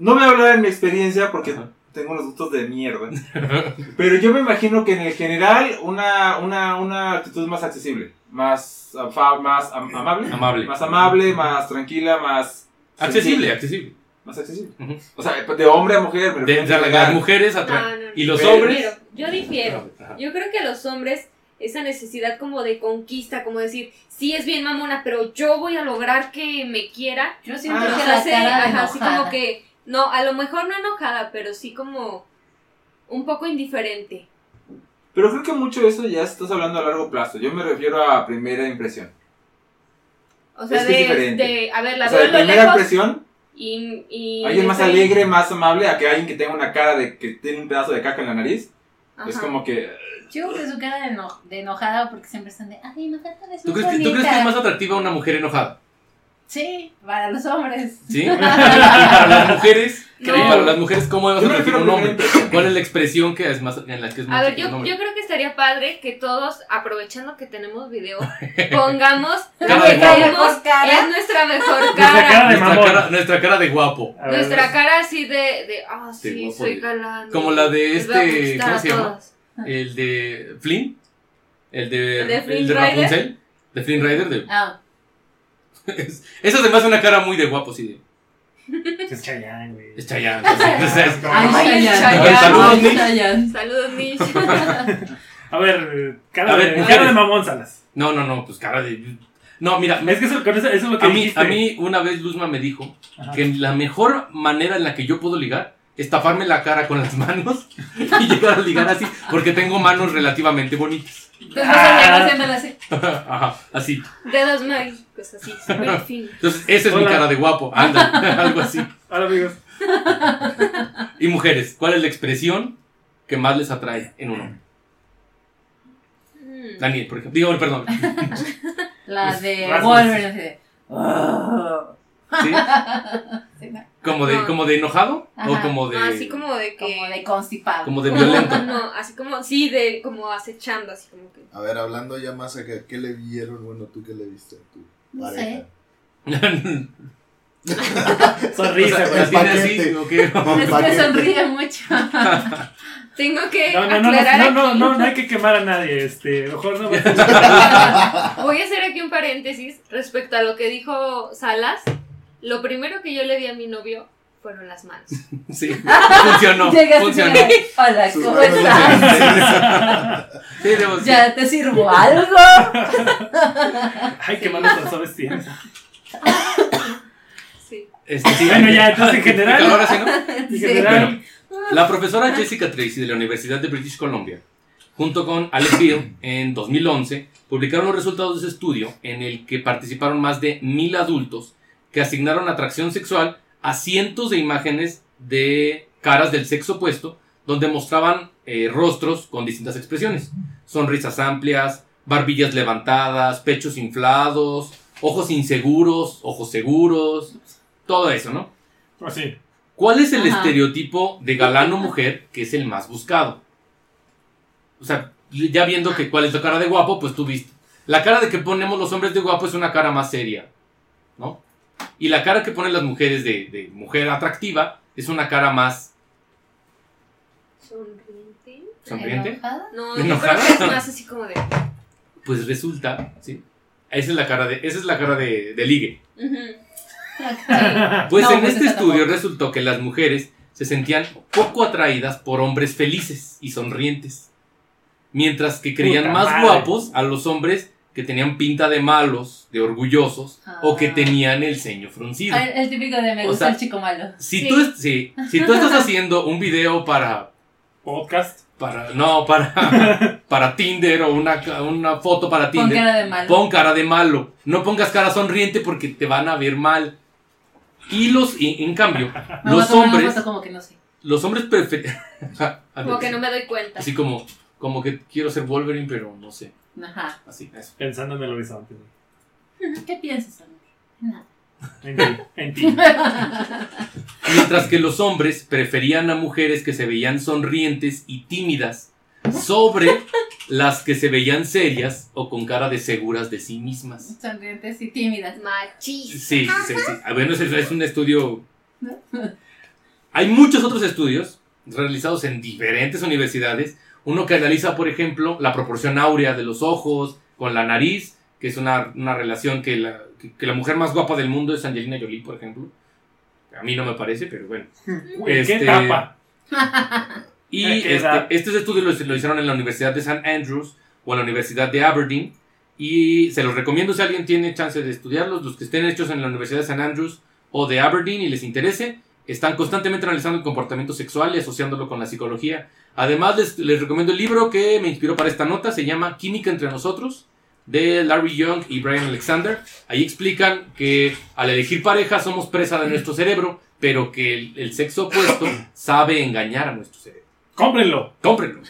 No voy a hablar en mi experiencia porque Ajá. tengo unos gustos de mierda. Pero yo me imagino que en el general una, una, una actitud más accesible. Más, afa- más am- amable. Amable. Más amable, más tranquila, más. Accesible, sensible. accesible. Más accesible. O sea, de hombre a mujer. me De, las mujeres No, atraen. no, no. Y los Pero- hombres. Yo difiero. Yo creo que los hombres, esa necesidad como de conquista, como decir, sí es bien mamona, pero yo voy a lograr que me quiera. Yo siento Ah. que la hace, ajá, así como que, no, a lo mejor no enojada, pero sí como un poco indiferente. Pero creo que mucho de eso ya estás hablando a largo plazo. Yo me refiero a primera impresión. O sea, Es que es de, diferente. de, a ver, la o sea, de primera lejos impresión, y, y alguien más alegre, más amable, a que alguien que tenga una cara de que tiene un pedazo de caca en la nariz. Es Ajá. como que. Yo creo que su cara de, eno- de enojada porque siempre están de, ay, enojada es ¿Tú muy crees, que, ¿Tú crees que bonita". es más atractiva una mujer enojada? Sí, para los hombres. ¿Sí? y para las mujeres, No. y para las mujeres, ¿cómo me atractiva refiero un a hombre? ¿Cuál es la expresión que es más, en la que es más A ver, yo, yo creo que estaría padre que todos, aprovechando que tenemos video, pongamos de que Cara. es nuestra mejor Nuestra cara de Nuestra cara, nuestra cara de guapo. A ver, Nuestra cara así de, de ah, De sí, guapo, soy galán. como la de a este, ¿cómo a se llama? El de Flynn. El de, ¿El de Flynn el de? Rapunzel. De Flynn Rider. De, Ah, se me hace una cara muy de guapo, sí. Es Chayanne, güey. Es Chayanne. ay, Ay, Chayanne. Chayanne. Saludos, Nish. A ver, cara, A ver, de, cara de mamón, Salas. no, no, no, pues cara de... No, mira, Es que eso, con eso, eso es lo que a mí, a mí una vez Luzma me dijo Ajá. que la mejor manera en la que yo puedo ligar es taparme la cara con las manos y llegar a ligar así, porque tengo manos relativamente bonitas. Entonces vas a llegar haciéndole así. Ajá, así. Dedos mágicos, así, súper finos. Entonces, esa es mi cara de guapo. Anda, algo así. Hola, amigos. Y mujeres, ¿cuál es la expresión que más les atrae en un hombre? Mm. Daniel, por ejemplo. Digo, perdón. La de Rasgos. Wolverine así de. "Oh". ¿Sí? Sí, ¿no? ¿Como de, No. como de enojado? ¿O como de, No, así como de que. Como de constipado. como de violento? No, así como, sí, de como acechando, así como que. A ver, hablando ya más acá, ¿qué le vieron? Bueno, ¿tú qué le viste a tu No pareja? Sonrisa, ¿La güey. El tiene así? ¿O qué? Con Es que sonríe mucho. Tengo que No, no, no, no, aclarar no, no, aquí. no, no hay que quemar a nadie. Este, mejor no. va Voy a hacer aquí un paréntesis respecto a lo que dijo Salas. Lo primero que yo le vi a mi novio fueron las manos. Sí, funcionó. Funcionó. Hola, ¿cómo estás? Sí, debo- sí. ¿Ya te sirvo algo? Ay, qué malos calzones tienes. Sí. Este, sí, Bueno, ya, entonces, en general- Ahora sí, ¿no? En Sí. general, La profesora Jessica Tracy de la Universidad de British Columbia, junto con Alex Bill, en 2011, publicaron los resultados de ese estudio en el que participaron más de mil adultos que asignaron atracción sexual a cientos de imágenes de caras del sexo opuesto, donde mostraban eh, rostros con distintas expresiones. Sonrisas amplias, barbillas levantadas, pechos inflados, ojos inseguros, ojos seguros, todo eso, ¿no? pues sí. ¿Cuál es el Ajá. estereotipo de galán o mujer que es el más buscado? O sea, ya viendo que cuál es la cara de guapo, pues tú viste. La cara de que ponemos los hombres de guapo es una cara más seria, ¿no? Y la cara que ponen las mujeres de, de mujer atractiva es una cara más Sonriente. sonriente. ¿Enojada? No, yo ¿Enojada? creo que es más así como de. Pues resulta, ¿sí? Esa es la cara de, esa es la cara de, de ligue. Pues No, en pues este estudio tampoco. resultó que las mujeres se sentían poco atraídas por hombres felices y sonrientes, mientras que creían Puta más madre. guapos a los hombres que tenían pinta de malos, de orgullosos o que Ah. tenían el ceño fruncido. El, el típico de me O gusta sea, el chico malo. Si, Sí. tú, si estás haciendo un video para, Podcast. para no, para para Tinder o una, una foto para Tinder. cara de malo. Pon cara de malo. No pongas cara sonriente porque te van a ver mal. Y los, y- en cambio, Me los hombres, como que no sé. los hombres prefieren. Como que no me doy cuenta. Así como, como que quiero ser Wolverine, pero no sé. Ajá. Así, eso. Pensando en el horizonte. ¿Qué piensas, amigo? Nada. En ti. En ti. Mientras que los hombres preferían a mujeres que se veían sonrientes y tímidas sobre las que se veían serias o con cara de seguras de sí mismas. Sonrientes y tímidas. Machis. Sí, sí, sí. Ah, Bueno, es, es un estudio. Hay muchos otros estudios realizados en diferentes universidades. Uno que analiza, por ejemplo, la proporción áurea de los ojos con la nariz, que es una, una relación que la, que, que la mujer más guapa del mundo es Angelina Jolie, por ejemplo. A mí no me parece, pero bueno. Uy, Este- ¿Qué tapa? Y ¿A qué este, estos estudios lo, lo hicieron en la Universidad de St. Andrews o en la Universidad de Aberdeen. Y se los recomiendo si alguien tiene chance de estudiarlos. Los que estén hechos en la Universidad de St. Andrews o de Aberdeen y les interese, están constantemente analizando el comportamiento sexual y asociándolo con la psicología. Además, les, les recomiendo el libro que me inspiró para esta nota. Se llama Química entre nosotros de Larry Young y Brian Alexander. Ahí explican que al elegir pareja somos presa de nuestro cerebro, pero que el, el sexo opuesto sabe engañar a nuestro cerebro. Cómprenlo. Cómprenlo.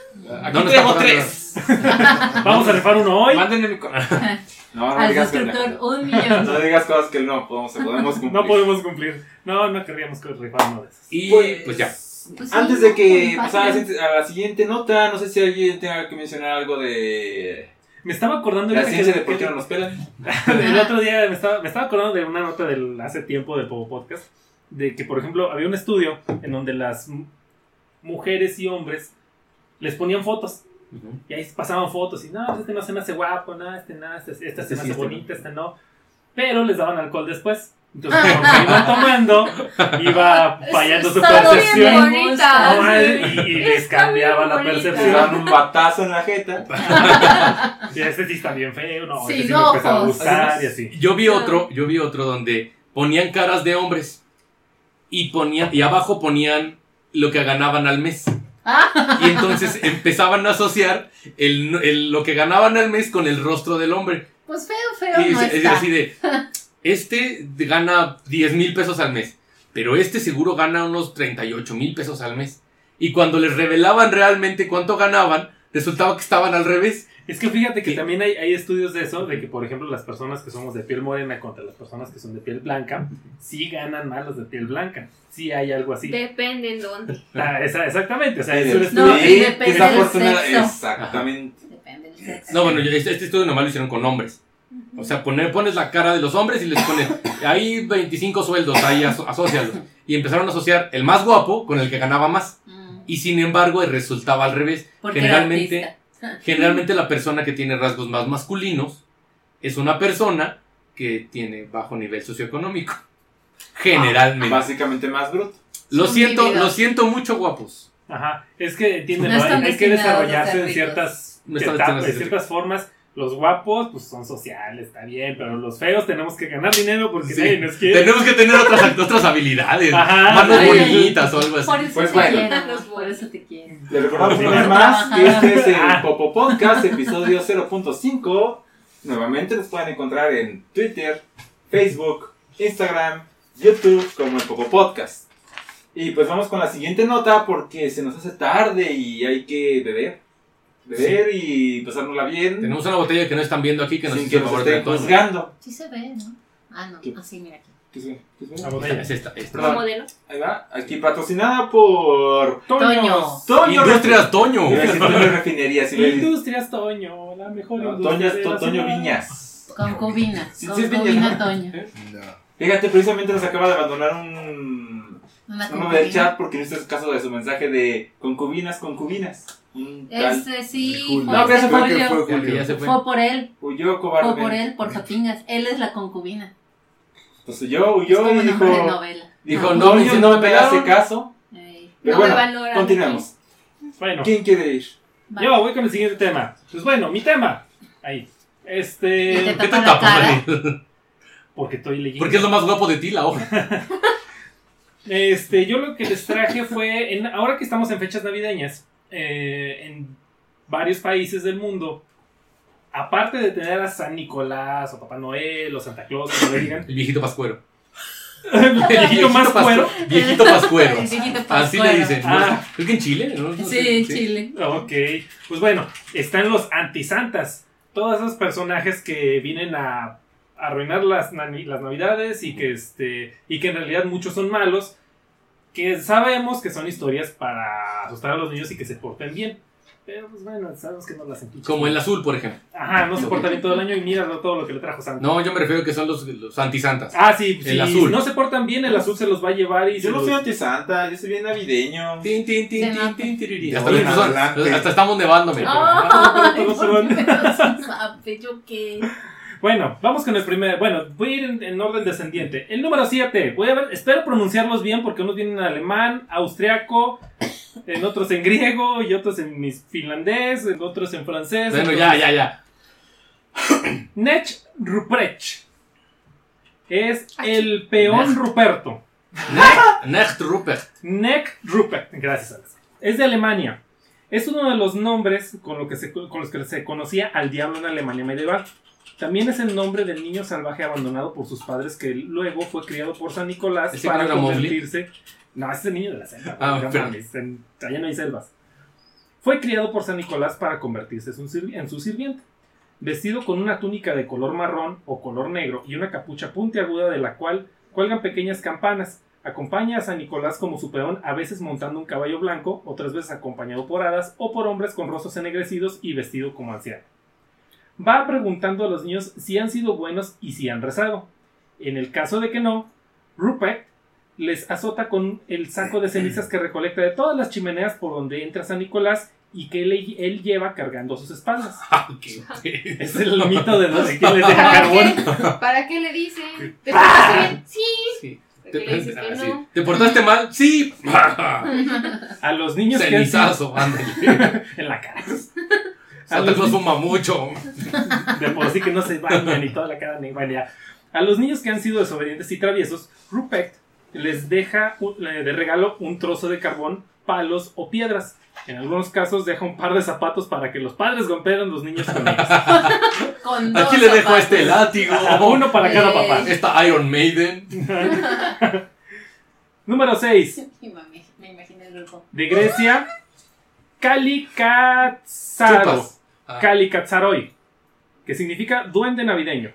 Aquí ¿Dónde tengo está tres. Vamos a rifar uno hoy. Mándenme mi No, no Al digas suscriptor, un millón. No digas cosas que no podemos, podemos cumplir. No podemos cumplir. No, no querríamos que rifar uno de esos. Y Pues, pues, ya. Pues sí, Antes de que pasara a la siguiente- nota, no sé si alguien tenga que mencionar algo de Me estaba acordando la ciencia que- de por qué no nos pelan. el otro día me estaba, me estaba acordando de una nota del hace tiempo del Popo Podcast. De que, por ejemplo, había un estudio en donde las mujeres y hombres les ponían fotos. Y ahí pasaban fotos y no, este no se me hace guapo, no, este no, este, esta se Este me sí, hace este bonita, este no. Pero les daban alcohol después. Entonces, conforme iban tomando, iba fallando su Está bien percepción. bonita. No, sí. y, y les Está cambiaba bien la bonita. Percepción. dan un batazo en la jeta. Y este sí está bien feo, no, Sin este sí me empezaba a ojos. gustar y así. Yo vi otro, yo vi otro donde ponían caras de hombres y ponían y abajo ponían lo que ganaban al mes. Ah, Y entonces empezaban a asociar el, el- lo que ganaban al mes con el rostro del hombre. pues feo, feo Y no es, es está. así de, este gana 10 mil pesos al mes, pero este seguro gana unos 38 mil pesos al mes. Y cuando les revelaban realmente cuánto ganaban, resultaba que estaban al revés. Es que fíjate que también hay, hay estudios de eso, de que por ejemplo las personas que somos de piel morena contra las personas que son de piel blanca, sí ganan más los de piel blanca. Sí hay algo así. Depende en dónde. Ah, esa- exactamente, o sea, Sí, es un sí, estudio. No, sí, depende del fortuna- sexo. Exactamente. Depende del sexo. No, bueno, este, este estudio nomás lo hicieron con hombres. O sea, poner, pones la cara de los hombres y les pones, hay 25 sueldos, ahí aso- asócialos. Y empezaron a asociar el más guapo con el que ganaba más. Mm, Y sin embargo, resultaba al revés. porque Generalmente, generalmente la persona que tiene rasgos más masculinos es una persona que tiene bajo nivel socioeconómico. Generalmente. Básicamente más bruto. lo Son siento, lo siento mucho, guapos. Ajá, es que entienden, No hay, hay que desarrollarse en ciertas, etapas, ser ciertas formas. Los guapos, pues son sociales, está bien, pero los feos tenemos que ganar dinero porque Sí. nadie nos quiere. Tenemos que tener otras, otras habilidades. Ajá, manos sí. bonitas o algo así. Por eso Pues te bueno. quiero. Por eso te quiero. Les recordamos una vez más que este es el Ah. Popo Podcast, episodio 0.5. Nuevamente nos pueden encontrar en Twitter, Facebook, Instagram, YouTube como el Popo Podcast. Y pues vamos con la siguiente nota porque se nos hace tarde y hay que beber. Beber y pasárnosla bien Tenemos una botella que no están viendo aquí que nos sin que nos estén juzgando. Sí se ve, ¿no? Ah, no. ¿Qué? Así, mira aquí. ¿Qué se- qué se- La botella. Es esta, esta. Modelo. Ahí va, aquí patrocinada por Toño. Toño Industrias Toño. Refinería, Industrias Toño, la mejor No, industria Toño. Viñas. Sí, Viñas, ¿no? Toño. No. Fíjate, precisamente nos acaba de abandonar un Una uno del chat porque no hizo caso de su mensaje de concubinas, concubinas. Un tal Este sí. Julio. No, pero ese fue Julio. que fue Ya que Julio. ya se fue. Fue por él. huyó cobarde. Fue por él, por Papingas. Él es la concubina. Entonces yo huyó y dijo. Dijo, no, no no me me pegaron. caso. ey, Pero No me bueno, valoran. continuemos. Bueno, ¿Quién quiere ir? va. yo voy con el siguiente tema. Pues bueno, mi tema. Ahí. Te Este. ¿Qué te tapas, cara. Dani? Porque estoy leyendo. Porque es lo más guapo de ti, la hoja. Este, yo lo que les traje fue, en, ahora que estamos en fechas navideñas, eh, en varios países del mundo, aparte de tener a San Nicolás o Papá Noel o Santa Claus, como le digan, El viejito pascuero. el viejito más cuero. Viejito pascuero. Así le dicen. Ah. ¿Es que en Chile? Sí, en Chile. Ok, pues bueno, están los antisantas. Todos esos personajes que vienen a arruinar las, las navidades y que, este, y que en realidad muchos son malos. Que sabemos que son historias para asustar a los niños y que se porten bien. Pero pues bueno, sabemos que no las empichas. Como el azul, por ejemplo. Ajá, no se porta bien todo el año y mira todo lo que le trajo Santa. No, yo me refiero que son los, los antisantas. Ah, sí, El sí, azul. si no se portan bien, el azul se los va a llevar y Yo no los- soy anti-santa, yo soy bien navideño. Tin, tin, tin, tin, tin, tiriri. Ya Hasta, adelante. hasta estamos. Ah, Ay, yo qué. Bueno, vamos con el primer. Bueno, voy a ir en, en orden descendiente. El número 7. Voy a ver, espero pronunciarlos bien porque unos vienen en alemán, austriaco, en otros en griego y otros en mis finlandés, en otros en francés. Bueno, ya, ya, ya. Nech Ruprecht. Es el peón Ruperto. Necht, Necht Rupert. Neck Rupert, gracias Alex. Es de Alemania. Es uno de los nombres con, lo que se- con los que se conocía al diablo en Alemania medieval. También es el nombre del niño salvaje abandonado por sus padres que luego fue criado por San Nicolás ¿Ese para Mowgli? convertirse. No, ese es el niño de la selva. Ah, no en- allá no hay selvas. Fue criado por San Nicolás para convertirse en su, sirvi- en su sirviente. Vestido con una túnica de color marrón o color negro y una capucha puntiaguda de la cual cuelgan pequeñas campanas. Acompaña a San Nicolás como su peón, a veces montando un caballo blanco, otras veces acompañado por hadas o por hombres con rostros ennegrecidos y vestido como anciano. Va preguntando a los niños si han sido buenos y si han rezado. En el caso de que no, Rupert les azota con el saco de cenizas que recolecta de todas las chimeneas por donde entra San Nicolás y que él, él lleva cargando a sus espaldas. Ah, qué- Es el mito de, de quién les deja carbón. ¿Para qué le dice? ¿Te portaste bien? Sí. Sí. ¿Por ¿Te, qué le dices que ah, sí. no? ¿Te portaste mal? Sí. A los niños que han Cenizazo, en la cara. A Santa los, Claus fuma mucho. de por sí que no se bañan y toda la cara ya. A los niños que han sido desobedientes y traviesos, Rupert les deja de regalo un trozo de carbón, palos o piedras. En algunos casos deja un par de zapatos para que los padres golpeen a los niños con ellos. Con dos Aquí le dejo zapatos. este látigo. Ajá, Uno para cada papá. Esta Iron Maiden. Número 6. Y mami, me imagino el grupo. De Grecia, Kalikatsaro. Ah, que significa duende navideño.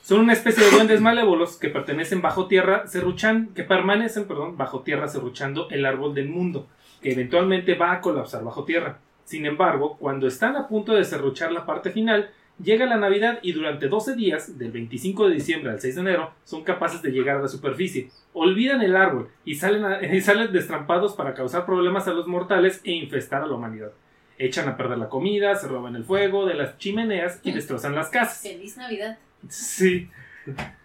Son una especie de duendes malévolos que pertenecen bajo tierra serruchan, que permanecen, perdón, bajo tierra serruchando el árbol del mundo, que eventualmente va a colapsar bajo tierra. Sin embargo, cuando están a punto de serruchar la parte final, llega la Navidad y durante 12 días, del 25 de diciembre al 6 de enero, son capaces de llegar a la superficie. Olvidan el árbol y salen, y salen destrampados para causar problemas a los mortales e infestar a la humanidad. Echan a perder la comida, se roban el fuego de las chimeneas y destrozan las casas. Feliz Navidad. Sí.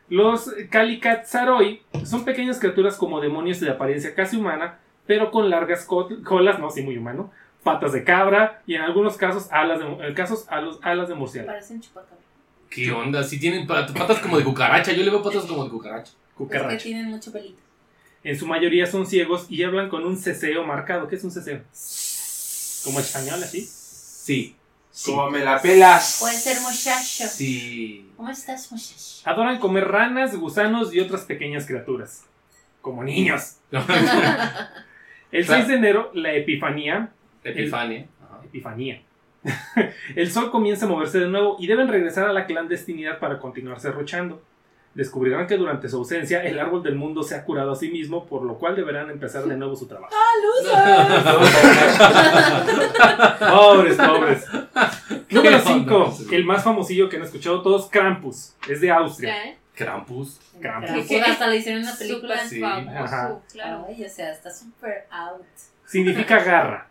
Los Kalikatsaroi son pequeñas criaturas como demonios de apariencia casi humana, pero con largas co- colas, no, sí, muy humano, patas de cabra y en algunos casos alas de, en casos, alas de murciélago. Parecen chupacabra. ¿Qué onda? Si tienen pat- patas como de cucaracha. Yo le veo patas como de cucaracha. Es que Cucaracha. tienen mucho pelito. En su mayoría son ciegos y hablan con un ceseo marcado. ¿Qué es un ceseo? ¿Como español así? Sí. Sí. Como me la pelas. Puede ser muchacho. Sí. ¿Cómo estás, muchacho? Adoran comer ranas, gusanos y otras pequeñas criaturas. Como niños. El Claro. 6 de enero, la Epifanía, Epifania. Ajá. Epifanía. El sol comienza a moverse de nuevo y deben regresar a la clandestinidad para continuar serruchando. Descubrirán que durante su ausencia el árbol del mundo se ha curado a sí mismo, por lo cual deberán empezar de nuevo su trabajo. Pobres, pobres. Número ¿Qué onda? 5, el más famosillo que han escuchado todos, Krampus. Es de Austria. ¿eh? Krampus. Krampus. Krampus, Hasta le hicieron una película. Súper Sí. Ajá. claro. Ay, o sea, está súper out. Significa garra.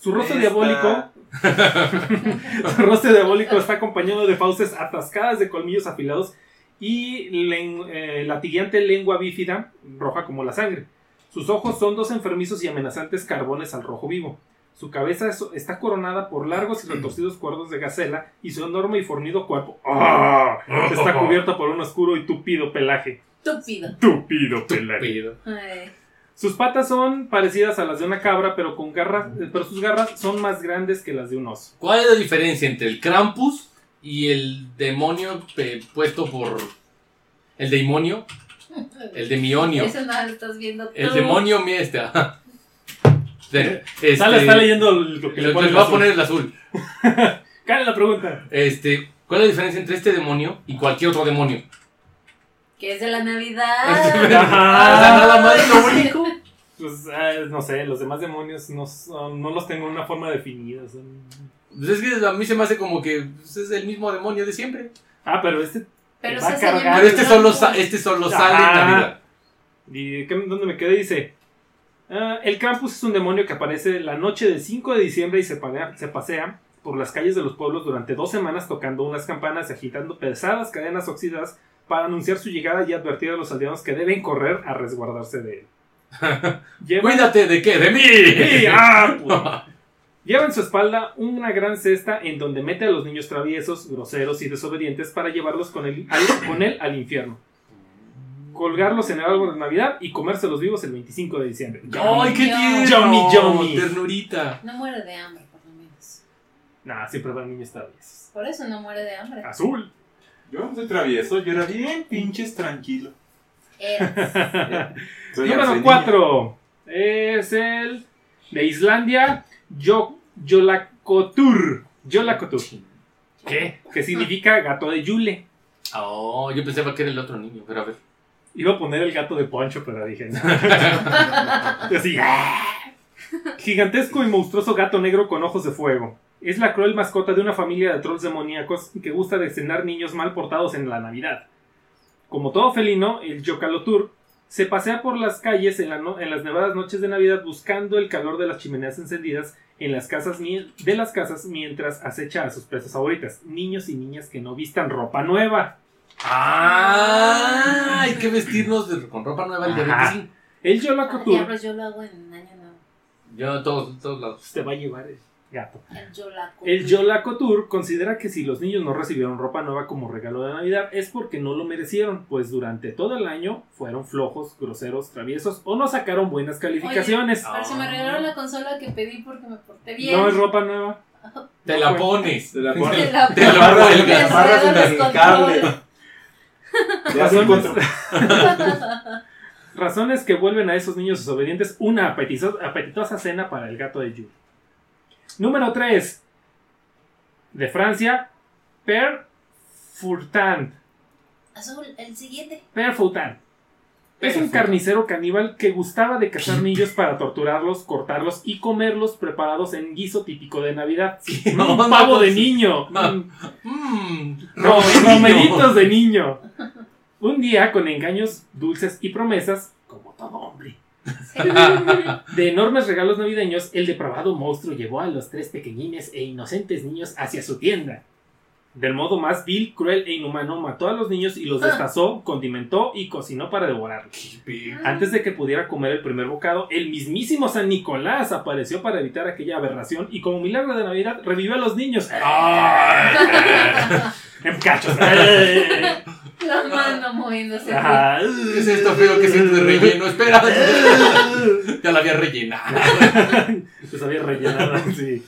Su rostro Esta- diabólico. Su rostro diabólico está acompañado de fauces atascadas de colmillos afilados y len- eh, latigueante lengua bífida, roja como la sangre. Sus ojos son dos enfermizos y amenazantes carbones al rojo vivo. Su cabeza es- está coronada por largos y retorcidos cuernos de gacela y su enorme y fornido cuerpo ¡ah! está cubierto por un oscuro y tupido pelaje. Túpido. Tupido pelaje. Pido. Ay, Sus patas son parecidas a las de una cabra, pero con garras, pero sus garras son más grandes que las de un oso. ¿Cuál es la diferencia entre el Krampus y el demonio pe- puesto por. El demonio? El demionio. Eso no lo estás viendo El tú. demonio mi este. Sala está leyendo lo que le pone el va a poner el azul. ¿Cuál es la pregunta? Este, ¿Cuál es la diferencia entre este demonio y cualquier otro demonio? Que es de la O Navidad. sea, Ajá. nada más es lo único. Pues, ah, no sé, los demás demonios no, son- no los tengo en una forma definida. son- Pues es que a mí se me hace como que pues, es el mismo demonio de siempre. Ah, pero este... Pero Va se a cargar. Pero este solo, sa- este solo sale en. Navidad. ¿Y qué- dónde me quedé? Dice... ah, el Krampus es un demonio que aparece la noche del 5 de diciembre y se, panea- se pasea por las calles de los pueblos durante dos semanas tocando unas campanas y agitando pesadas cadenas oxidadas para anunciar su llegada y advertir a los aldeanos que deben correr a resguardarse de él. Lleva- Cuídate de qué, de mí. ¡Sí! ¡Ah! puta! Lleva en su espalda una gran cesta en donde mete a los niños traviesos, groseros y desobedientes para llevarlos con él al, con él al infierno. Colgarlos en el árbol de Navidad y comérselos vivos el 25 de diciembre. ¡Ay, qué tierno! Yummy. Ternurita. No muere de hambre, por lo menos. Nah, siempre van niños traviesos. Por eso no muere de hambre. Azul. Yo no soy travieso, yo era bien pinches tranquilo. Eras. Número arsenio. 4 es el de Islandia, Yo- Yolakotur. Yolakotur. ¿Qué? Que significa gato de Yule. Oh, yo pensaba que era el otro niño, pero a ver. Iba a poner el gato de Poncho, pero dije no. Así. Gigantesco y monstruoso gato negro con ojos de fuego. Es la cruel mascota de una familia de trolls demoníacos que gusta de cenar niños mal portados en la Navidad. Como todo felino, el Yokalotur se pasea por las calles en, la no- en las nevadas noches de Navidad buscando el calor de las chimeneas encendidas en las casas de las casas mientras acecha a sus presas favoritas, niños y niñas que no vistan ropa nueva. ¡Ah! Hay que vestirnos de- con ropa nueva el día Ajá. 25. El Yolakotur Diablos, yo lo hago en año nuevo. Yo, todos, todos lados. te va a llevar el gato. El Yolaco. El Yolakotur considera que si los niños no recibieron ropa nueva como regalo de Navidad es porque no lo merecieron, pues durante todo el año fueron flojos, groseros, traviesos o no sacaron buenas calificaciones. Pero si me regalaron la consola que pedí porque me porté bien. no es ropa nueva. Te la pones. Te la Te pones. la Te la pongo, cuelgas. te amarras en el cable. encontró. Razones que vuelven a esos niños desobedientes una apetizo- apetitosa cena para el gato de Yule. Número 3. De Francia, Per Furtan. Azul, el siguiente. Per Furtan. Es un carnicero caníbal que gustaba de cazar niños para torturarlos, cortarlos y comerlos preparados en guiso típico de Navidad. Pavo de niño. Mm, ro- romeritos de niño. Un día, con engaños, dulces y promesas, como todo hombre, de enormes regalos navideños, el depravado monstruo llevó a los tres pequeñines e inocentes niños hacia su tienda. Del modo más vil, cruel e inhumano, mató a los niños y los destazó, condimentó y cocinó para devorarlos. Antes de que pudiera comer el primer bocado, el mismísimo San Nicolás apareció para evitar aquella aberración y como milagro de Navidad revivió a los niños. En cachos. La mano moviéndose. Ajá. ¿Qué es esto feo que siento de relleno? Espera. ya la había rellenado. Pues había rellenado, sí.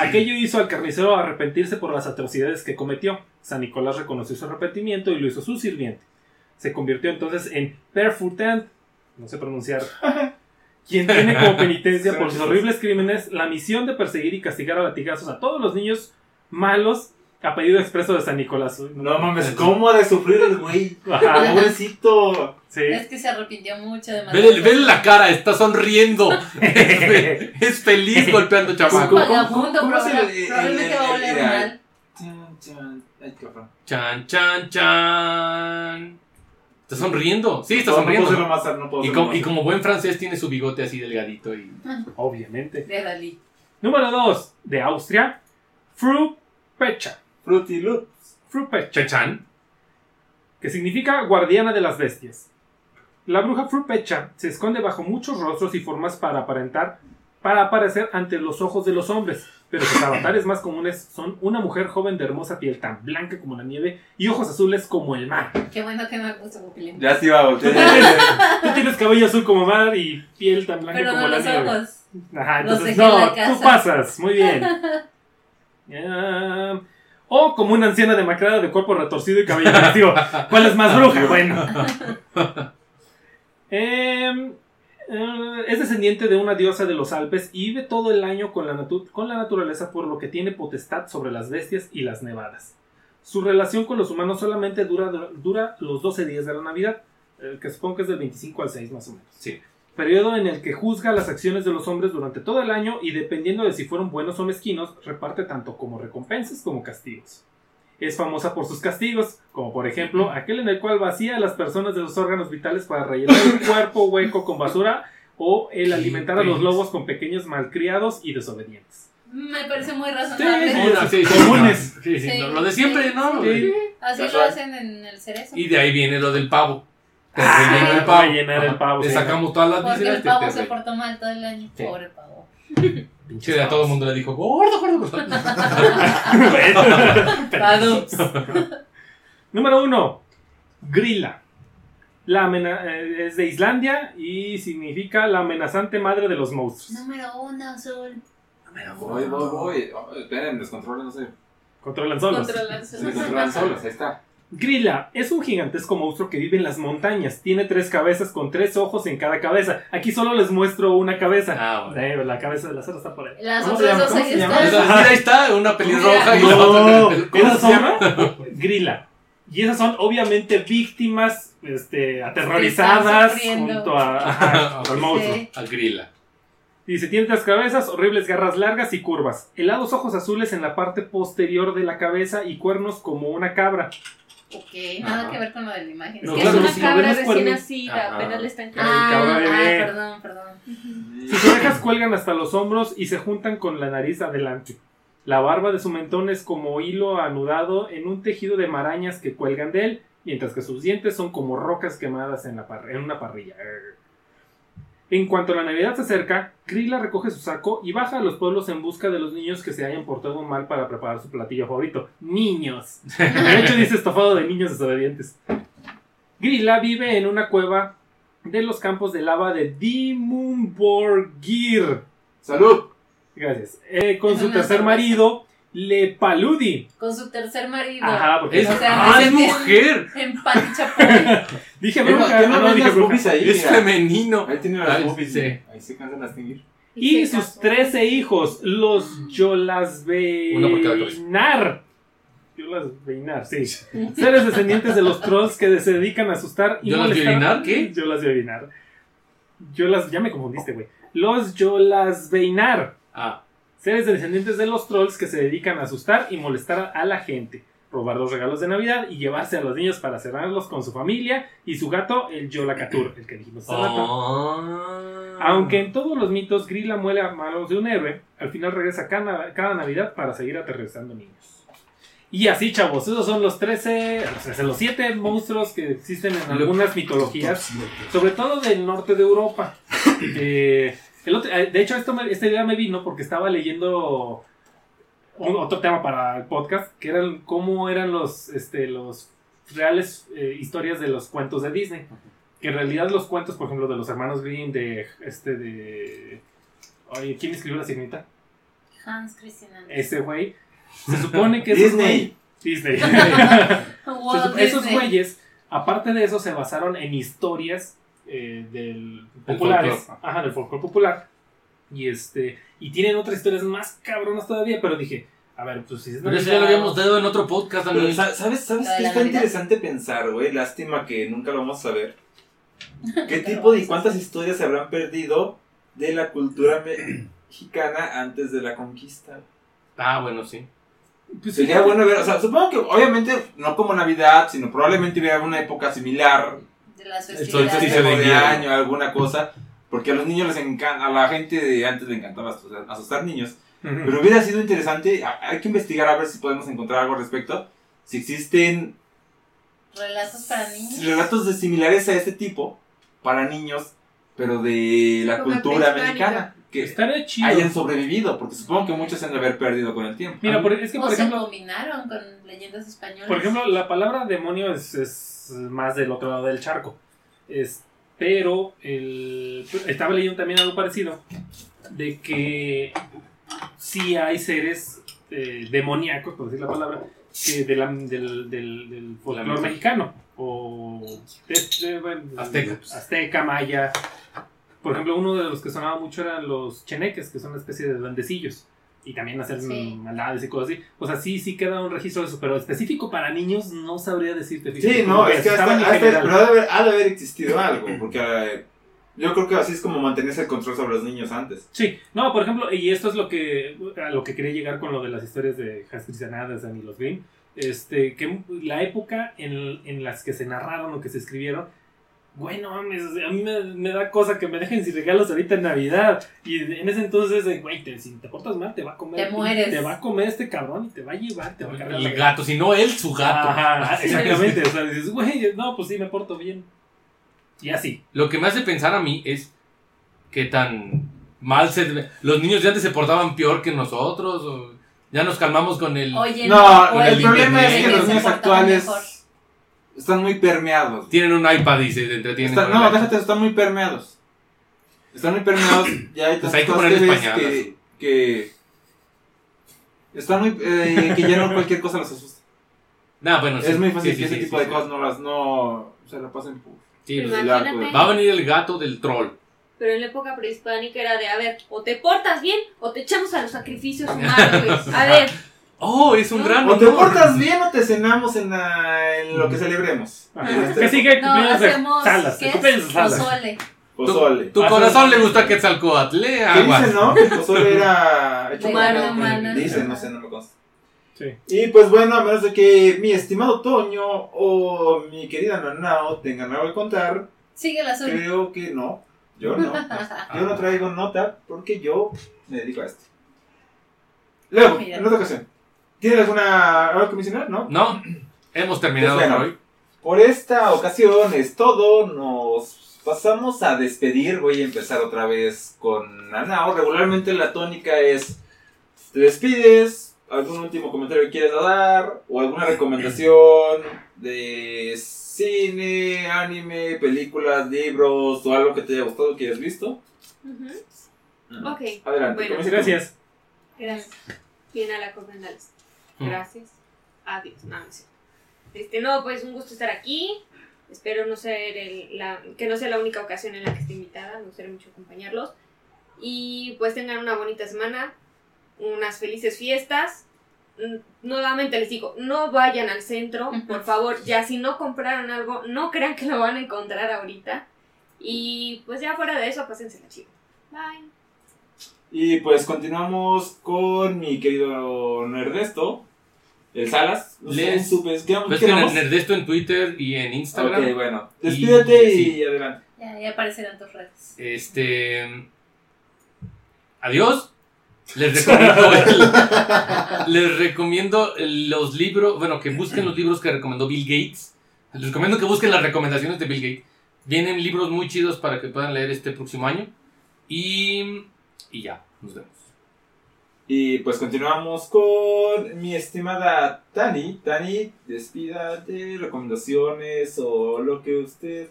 Aquello hizo al carnicero arrepentirse por las atrocidades que cometió. San Nicolás reconoció su arrepentimiento y lo hizo su sirviente. Se convirtió entonces en Perfutant, no sé pronunciar, quien tiene como penitencia por sus horribles crímenes la misión de perseguir y castigar a latigazos a todos los niños malos a pedido expreso de San Nicolás. No mames, ¿cómo ha de sufrir el güey? Ajá, Pobrecito. sí. Es que se arrepintió mucho de Vele, vele la cara, está sonriendo. Es, fe- es feliz golpeando Es un chamaco. vagabundo, ¿Cómo es el- probablemente va a oler mal. Chan, chan. Chan, chan, chan. Está sonriendo. Sí, está No, no puedo sonriendo. no puedo Y como, más. y como buen francés tiene su bigote así delgadito y... Obviamente. De Dalí. Número 2. De Austria. Frupecha. Fruity Loop. Frupecha. Chan. que significa guardiana de las bestias. La bruja Frupecha se esconde bajo muchos rostros y formas para aparentar, para aparecer ante los ojos de los hombres, pero sus avatares más comunes son una mujer joven de hermosa piel tan blanca como la nieve y ojos azules como el mar. Qué bueno que no me puso pupilín. Ya se iba a voltear. Tú tienes cabello azul como mar y piel tan blanca Pero como no la los nieve. ojos. Ajá, Los entonces en no, la casa. tú pasas, muy bien. Ya. O como una anciana demacrada de cuerpo retorcido y cabello negativo. ¿Cuál es más bruja? Bueno. Em, eh, es descendiente de una diosa de los Alpes y vive todo el año con la, natu- con la naturaleza por lo que tiene potestad sobre las bestias y las nevadas. Su relación con los humanos solamente dura, dura los 12 días de la Navidad, eh, que supongo que es del 25 al 6 más o menos Sí. Periodo en el que juzga las acciones de los hombres durante todo el año y dependiendo de si fueron buenos o mezquinos, reparte tanto como recompensas como castigos. Es famosa por sus castigos, como por ejemplo aquel en el cual vacía a las personas de los órganos vitales para rellenar un cuerpo hueco con basura o el alimentar a los lobos con pequeños malcriados y desobedientes. Me parece muy razonable. Sí, sí, sí, Comunes. no, sí, sí, Sí, lo- lo de siempre, sí, ¿no? sí. Así lo hacen en el cerezo. Y de ahí viene lo del pavo. Te Ah, rellenan el pavo. rellenar el pavo, Le sí. sacamos todas las Porque vísceras el te- pavo te se portó mal todo el año. Sí. Pobre pavo. Sí, a todo el mundo le dijo, gordo, gordo, gordo. Número uno, Grilla. La amena- eh, es de Islandia y significa la amenazante madre de los monstruos. Número uno, azul. Voy, voy, voy. Oh, esperen, descontrolen, no sé. Controlan solos. Controlar Se descontrolan solos, ahí está. Grilla es un gigantesco monstruo que vive en las montañas. Tiene tres cabezas con tres ojos en cada cabeza. Aquí solo les muestro una cabeza. Ah, bueno. Eh, la cabeza de la cera está por ahí. Las ¿Cómo se otras dos ¿Cómo ahí están. Ahí está, una pelirroja y la No, otra. ¿Cómo se llama? Grilla. Y esas son obviamente víctimas este, aterrorizadas junto a, al monstruo. Sí. A grila. Dice, tiene tres cabezas, horribles garras largas y curvas, helados ojos azules en la parte posterior de la cabeza y cuernos como una cabra. Ok, nada Ajá. que ver con lo de la imagen. No, que claro, es una si cabra recién cuerno- nacida, Ajá. apenas le están Ah, cabra ah, bebé. perdón, perdón. Sus orejas cuelgan hasta los hombros y se juntan con la nariz adelante. La barba de su mentón es como hilo anudado en un tejido de marañas que cuelgan de él, mientras que sus dientes son como rocas quemadas en, la par- en una parrilla. En cuanto la Navidad se acerca, Krila recoge su saco y baja a los pueblos en busca de los niños que se hayan portado mal para preparar su platillo favorito. ¡Niños! De hecho, dice estofado de niños desobedientes. Grilla vive en una cueva de los campos de lava de Dimumborgir. ¡Salud! Gracias. Eh, con su tercer cerveza. Marido, Lepaludi. Con su tercer marido. Ajá, porque Es, O sea, ¡Ah, es mujer! En Pati Chapoy. dije ¿Qué no, bruja, qué no no, dije bruja. ahí? Es Mira. femenino. Ahí tiene las boobies. sí. Ahí se cansan las distinguir. Y sus casó. 13 hijos, los Uno por cada cabeza. Yolasveinar. Yolasveinar, sí. Seres descendientes de los trolls que se dedican a asustar y molestar. ¿Qué? Yolasveinar. Yolas, ya me confundiste, güey. Los Yolasveinar. Ah, Seres descendientes de los trolls que se dedican a asustar y molestar a la gente, robar los regalos de Navidad y llevarse a los niños para cerrarlos con su familia y su gato, el Yolacatur, el que dijimos hace rato. Ah. Aunque en todos los mitos Grilla muere a manos de un héroe, al final regresa cada, cada Navidad para seguir aterrizando niños. Y así, chavos, esos son los 13, los 13, los 7 monstruos que existen en algunas mitologías sobre todo del norte de Europa. Eh, el otro- eh, de hecho, esto me- esta idea me vino porque estaba leyendo un- otro tema para el podcast, que eran cómo eran los, este, los reales eh, historias de los cuentos de Disney. Que en realidad los cuentos, por ejemplo, de los hermanos Grimm, de este, de... Oye, ¿quién escribió la sirenita? Hans Christian Andersen. Ese güey. Se supone que esos Disney. güey- Disney. Walt esos güeyes, aparte de eso, se basaron en historias eh, del populares, folclore. ajá, del folclore popular. Y este, y tienen otras historias más cabronas todavía, pero dije, a ver, pues si es Pero eso ya lo habíamos dado en otro podcast Pero, también. sa- ¿Sabes, sabes de qué la está Navidad. interesante pensar, güey? Lástima que nunca lo vamos a ver. ¿Qué tipo de eso cuántas historias se habrán perdido de la cultura me- mexicana antes de la conquista? Ah, bueno, sí. Pues, Sería bueno ver, o sea, supongo que obviamente no como Navidad, sino probablemente hubiera una época similar, De las El solsticio festividades. de año, alguna cosa, porque a los niños les encanta, a la gente de antes le encantaba asustar, niños. Pero hubiera sido interesante, hay que investigar a ver si podemos encontrar algo al respecto, si existen Relatos para niños. relatos de similares a este tipo para niños, pero de la Como cultura mexicana. que Estaría chido. hayan sobrevivido, porque supongo que muchos se han de haber perdido con el tiempo. Mira, por- es que o por se ejemplo, combinaron con leyendas españolas. por ejemplo, la palabra demonio es, es más del otro lado del charco. Es, pero el, estaba leyendo también algo parecido de que sí hay seres eh, demoníacos, por decir la palabra, que de la- del, del, del folclore mexicano o bueno, Azteca. azteca, maya. Por ejemplo, uno de los que sonaba mucho eran los cheneques, que son una especie de duendecillos. Y también hacen Sí. maldades y cosas así. O sea, sí, sí queda un registro de eso, pero específico para niños no sabría decirte. Sí, no, es que hasta, hasta- pero ha de, haber, ha de haber existido algo, porque eh, yo creo que así es como mantenerse el control sobre los niños antes. Sí, no, por ejemplo, y esto es lo que a lo que quería llegar con lo de las historias de Hans Christian Andersen y los Grimm, este, que la época en, en las que se narraron o que se escribieron, güey, no mames, a mí me, me da cosa que me dejen sin regalos ahorita en Navidad, y en ese entonces, güey, te- si te portas mal, te va a comer, Te mueres. te va a comer este cabrón y te va a llevar, te va a cargar El gato, si no él, su gato. Ajá, exactamente, o sea, dices, güey, no, pues sí, me porto bien. Y así. Lo que me hace pensar a mí es qué tan mal se... Los niños de antes se portaban peor que nosotros. o ya nos calmamos con el... Oye, No, o el el problema es que los niños actuales mejor. Están muy permeados. Tienen un iPad y se entretienen. No, déjate, están muy permeados. Están muy permeados. Ya hay Pues hay que ves pañales. que, que están muy eh, que ya no cualquier cosa los asusta. Nah, bueno, sí, es muy fácil sí, sí, que ese sí, tipo sí, de sí. cosas no las no se la pasen por Sí, pues, Va a venir el gato del troll. Pero en la época prehispánica era de, a ver, o te portas bien o te echamos a los sacrificios humanos, güey. A ver, Oh, es un ¿No? gran O te portas bien o te cenamos en, la- en lo que celebremos. En este ¿Qué sigue? No, hacemos. salas, ¿Qué es? salas. Pozole. Pozole. Tu Ah, corazón le gusta Quetzalcoatl. Le ¿Qué aguas. dicen, no? Que el pozole era hecho humana. Dicen, no sé, no me consta. Sí. Y pues bueno, a menos de que mi estimado Toño o mi querida Nanao tengan algo que contar, Sigue el azul. creo que no. Yo no. Yo no traigo nota porque yo me dedico a esto. Luego, en otra ocasión. ¿Tienes alguna algo que mencionar? ¿No? No, hemos terminado Pues bueno. hoy. Por esta ocasión es todo. Nos pasamos a despedir. Voy a empezar otra vez con Nanao. Regularmente la tónica es: te despides, algún último comentario que quieras dar, o alguna recomendación de cine, anime, películas, libros, o algo que te haya gustado que hayas visto. Ujú. Ok, Adelante. Bueno. Gracias. gracias. Bien a la Copenhague. Gracias. Adiós. No, no es cierto. Este, no, pues un gusto estar aquí. Espero no ser el- la, que no sea la única ocasión en la que esté invitada. Me gustaría mucho acompañarlos. Y pues tengan una bonita semana, unas felices fiestas. Mm, Nuevamente les digo, no vayan al centro, por favor. Ya si no compraron algo, no crean que lo van a encontrar ahorita. Y pues ya fuera de eso, pásense la chido. Bye. Y pues continuamos con mi querido Nerdesto, el Salas. No sé, Les- supes, ¿qué, Pues qué? Nerdesto en Twitter y en Instagram. Ok, bueno. Despídete y, sí. adelante. Ya, ya aparecerán tus redes. Este. Adiós. Les recomiendo, el- les recomiendo los libros, bueno, que busquen los libros que recomendó Bill Gates. Les recomiendo que busquen las recomendaciones de Bill Gates. Vienen libros muy chidos para que puedan leer este próximo año. Y, y ya, nos vemos. Y pues continuamos con mi estimada Tani. Tani, despídate, recomendaciones o lo que usted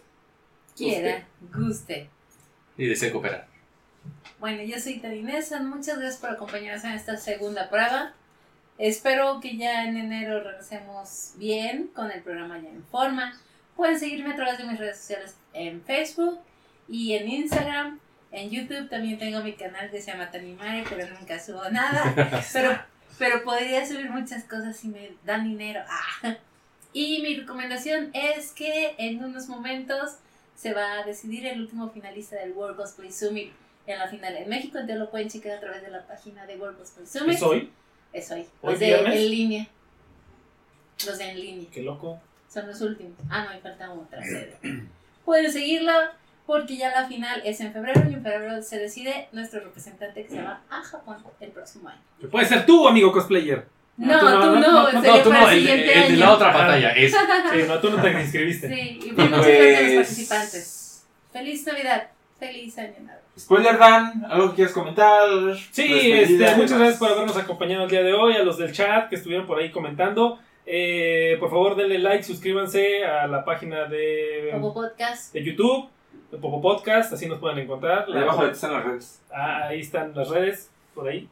Quiera, guste. Y deseo cooperar. Bueno, yo soy Tarinesa. Muchas gracias por acompañarnos en esta segunda prueba. Espero que ya en enero regresemos bien con el programa ya en forma. Pueden seguirme a través de mis redes sociales en Facebook y en Instagram. En YouTube también tengo mi canal que se llama Tanimare, pero nunca subo nada. Pero, pero podría subir muchas cosas si me dan dinero. Ah. Y mi recomendación es que en unos momentos se va a decidir el último finalista del World Cosplay Summit en la final en México. Entonces lo pueden checar a través de la página de World Cosplay Summit. ¿Es hoy? Es hoy. ¿Hoy Los de viernes? en línea. Los de en línea. Qué loco. Son los últimos. Ah, no, me falta otra. Pueden seguirlo porque ya la final es en febrero y en febrero se decide nuestro representante que se va a Japón el próximo año. Que puede ser tú, amigo cosplayer. No, tú no, sería No, tú para no, el el, siguiente el de la otra batalla es. Sí, no, tú no te inscribiste. Sí, y pues muchas gracias a los Pues- participantes. Feliz Navidad, Feliz año nuevo. Spoiler Dan, ¿algo que quieras comentar? Sí, Despedida este, muchas gracias por habernos acompañado el día de hoy, a los del chat que estuvieron por ahí comentando. Eh, por favor, denle like, suscríbanse a la página de, Como podcast. de YouTube, de Popo Podcast, así nos pueden encontrar. Ahí abajo están las redes. Ah, ahí están las redes, por ahí,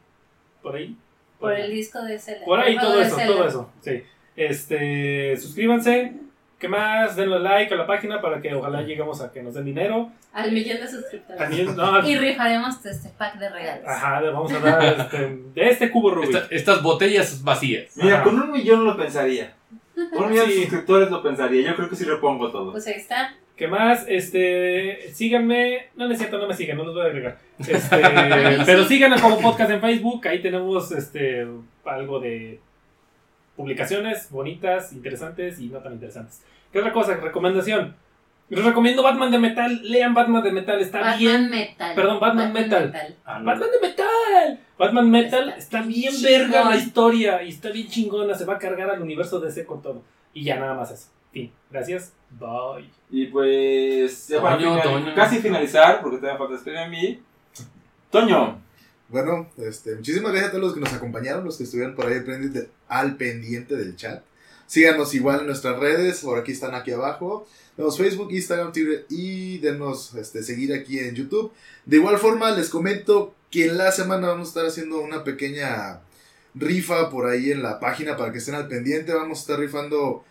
por ahí. Por el disco de Zelda. Por ahí todo eso, todo eso. Sí. Este, suscríbanse. ¿Qué más? Denle like a la página para que ojalá lleguemos a que nos den dinero. Al millón de suscriptores. A mí- no, Y rifaremos este pack de regalos. ajá, le vamos a dar este, de este cubo Rubik. Esta- estas botellas vacías. Mira, Ajá. con un millón lo pensaría. Con un millón de suscriptores lo pensaría. Yo creo que sí repongo todo. Pues ahí está. ¿Qué más? Este, síganme. No, no es cierto, no me sigan, no los voy a agregar. Este, pero sí. síganos como podcast en Facebook. Ahí tenemos este algo de publicaciones bonitas, interesantes y no tan interesantes. ¿Qué otra cosa? Recomendación. Les recomiendo Batman de Metal. Lean Batman de Metal, está Batman bien. Metal. Perdón, Batman Metal. Batman de Metal. Batman Metal Está está bien chingón. verga la historia y está bien chingona. Se va a cargar al universo DC con todo. Y ya nada más eso. Fin. Gracias. Bye. Y pues, ya para Toño, final- Toño. casi finalizar, porque todavía falta despedir a mí. Toño, Bueno, este, muchísimas gracias a todos los que nos acompañaron, los que estuvieron por ahí al pendiente, al pendiente del chat. Síganos igual en nuestras redes, por aquí están aquí abajo. Tenemos Facebook, Instagram, Twitter y denos este, seguir aquí en YouTube. De igual forma, les comento que en la semana vamos a estar haciendo una pequeña rifa por ahí en la página para que estén al pendiente. Vamos a estar rifando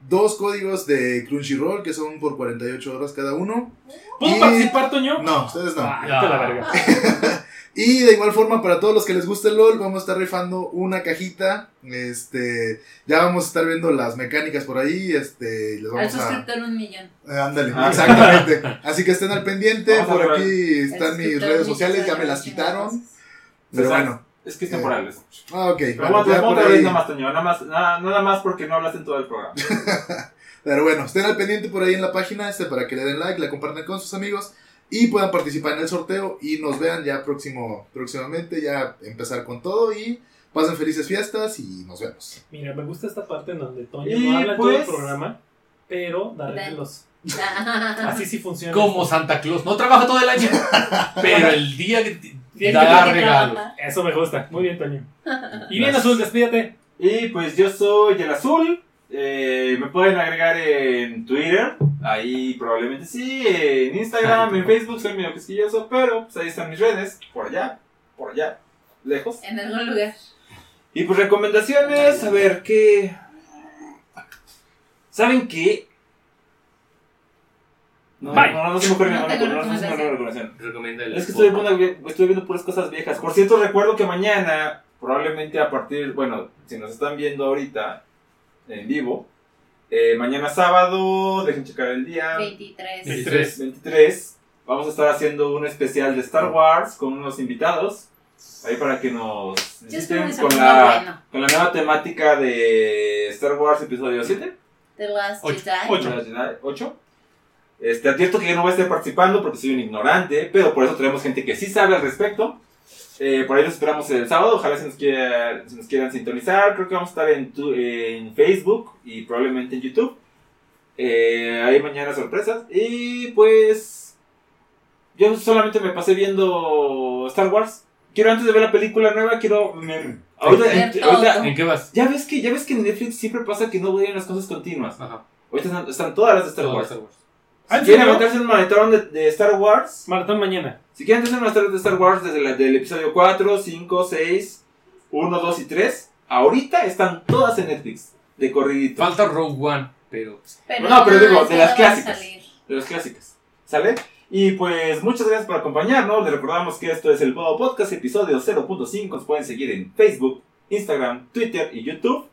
dos códigos de Crunchyroll que son por 48 horas cada uno. ¿Puedo Y- participar, Toño? No, ustedes no. Ay, vete a la verga. Y de igual forma, para todos los que les guste el LOL, vamos a estar rifando una cajita. Este, ya vamos a estar viendo las mecánicas por ahí. Este, y les Al vamos a. suscriptor un millón. Eh, ándale, Ah. exactamente. Así que estén al pendiente. Vamos a Por aquí están mis redes sociales, ya me las quitaron. Pero Exacto. bueno. Es que es Eh, temporal eso. Ah, ok. Pero bueno, otra vez nada más, Toño. Nada más, nada, nada más porque no hablaste en todo el programa. Pero bueno, estén al pendiente por ahí en la página este para que le den like, la compartan con sus amigos y puedan participar en el sorteo y nos vean ya próximo, próximamente, ya empezar con todo y pasen felices fiestas y nos vemos. Mira, me gusta esta parte en donde Toño Y no habla todo el pues- programa, pero da regalos. Así sí funciona. Como Santa Claus. No trabaja todo el año. Pero el día que Tiene que da trabajar. regalos. Eso me gusta. Muy bien, Toño. Y bien. Azul, despídate. Y pues yo soy el azul. Eh, me pueden agregar en Twitter. Ahí probablemente sí. En Instagram, en Facebook soy medio quisquilloso. Pero pues ahí están mis redes. Por allá. Por allá. Lejos. En algún lugar. Y pues recomendaciones. A ver qué. ¿Saben qué? No, Bye. no, no se me ocurre No ninguna no recomendación. Es que estoy viendo, estoy viendo puras cosas viejas. Por cierto, recuerdo que mañana, probablemente a partir, bueno, si nos están viendo ahorita en vivo, eh, mañana sábado, dejen checar el día, 23. 23. 23, vamos a estar haciendo un especial de Star Wars con unos invitados. Ahí para que nos visiten con la, bueno. con la nueva temática de Star Wars episodio 7. The Last Ocho. Jedi. Ocho. 8. Este, advierto que yo no voy a estar participando porque soy un ignorante, pero por eso tenemos gente que sí sabe al respecto. Eh, por ahí los esperamos el sábado, ojalá se nos, quiera- se nos quieran sintonizar. Creo que vamos a estar en, tu- en Facebook y probablemente en YouTube. Eh, ahí mañana sorpresas. Y pues yo solamente me pasé viendo Star Wars. Quiero antes de ver la película nueva, quiero... me- ahorita- en- todo. ahorita- ¿En qué vas? ya ves que ya ves que en Netflix siempre pasa que no ven las cosas continuas. Ajá. Ahorita están, están todas las de Star Todo Wars. Star Wars. Ah, Si ¿en quieren meterse en un maratón de, de Star Wars, Maratón mañana. si quieren hacer un maratón de Star Wars desde la, del episodio 4, 5, 6, 1, 2 y 3, ahorita están todas en Netflix, de corridito. Falta Rogue One, pero No, pero digo, de las clásicas. de las clásicas. ¿Sale? Y pues muchas gracias por acompañarnos. Les recordamos que esto es el Bobo Podcast, episodio 0.5. Nos pueden seguir en Facebook, Instagram, Twitter y YouTube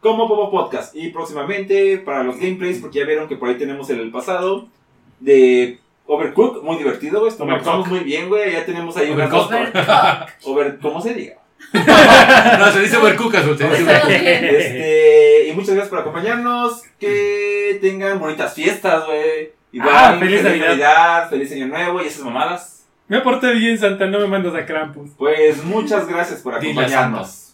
como Bobo Podcast. Y próximamente para los gameplays, porque ya vieron que por ahí tenemos el pasado de Overcook, muy divertido, güey. Lo pasamos muy bien, güey. Ya tenemos ahí Overcook. Over, ¿Cómo se diga? no, se dice Overcook, Azul, se dice Overcook. Este, y muchas gracias por acompañarnos. Que tengan bonitas fiestas, güey. Igual, Ah, feliz Navidad. feliz Año Nuevo y esas mamadas. Me porté bien, Santa, no me mandas a Krampus. Pues muchas gracias por acompañarnos.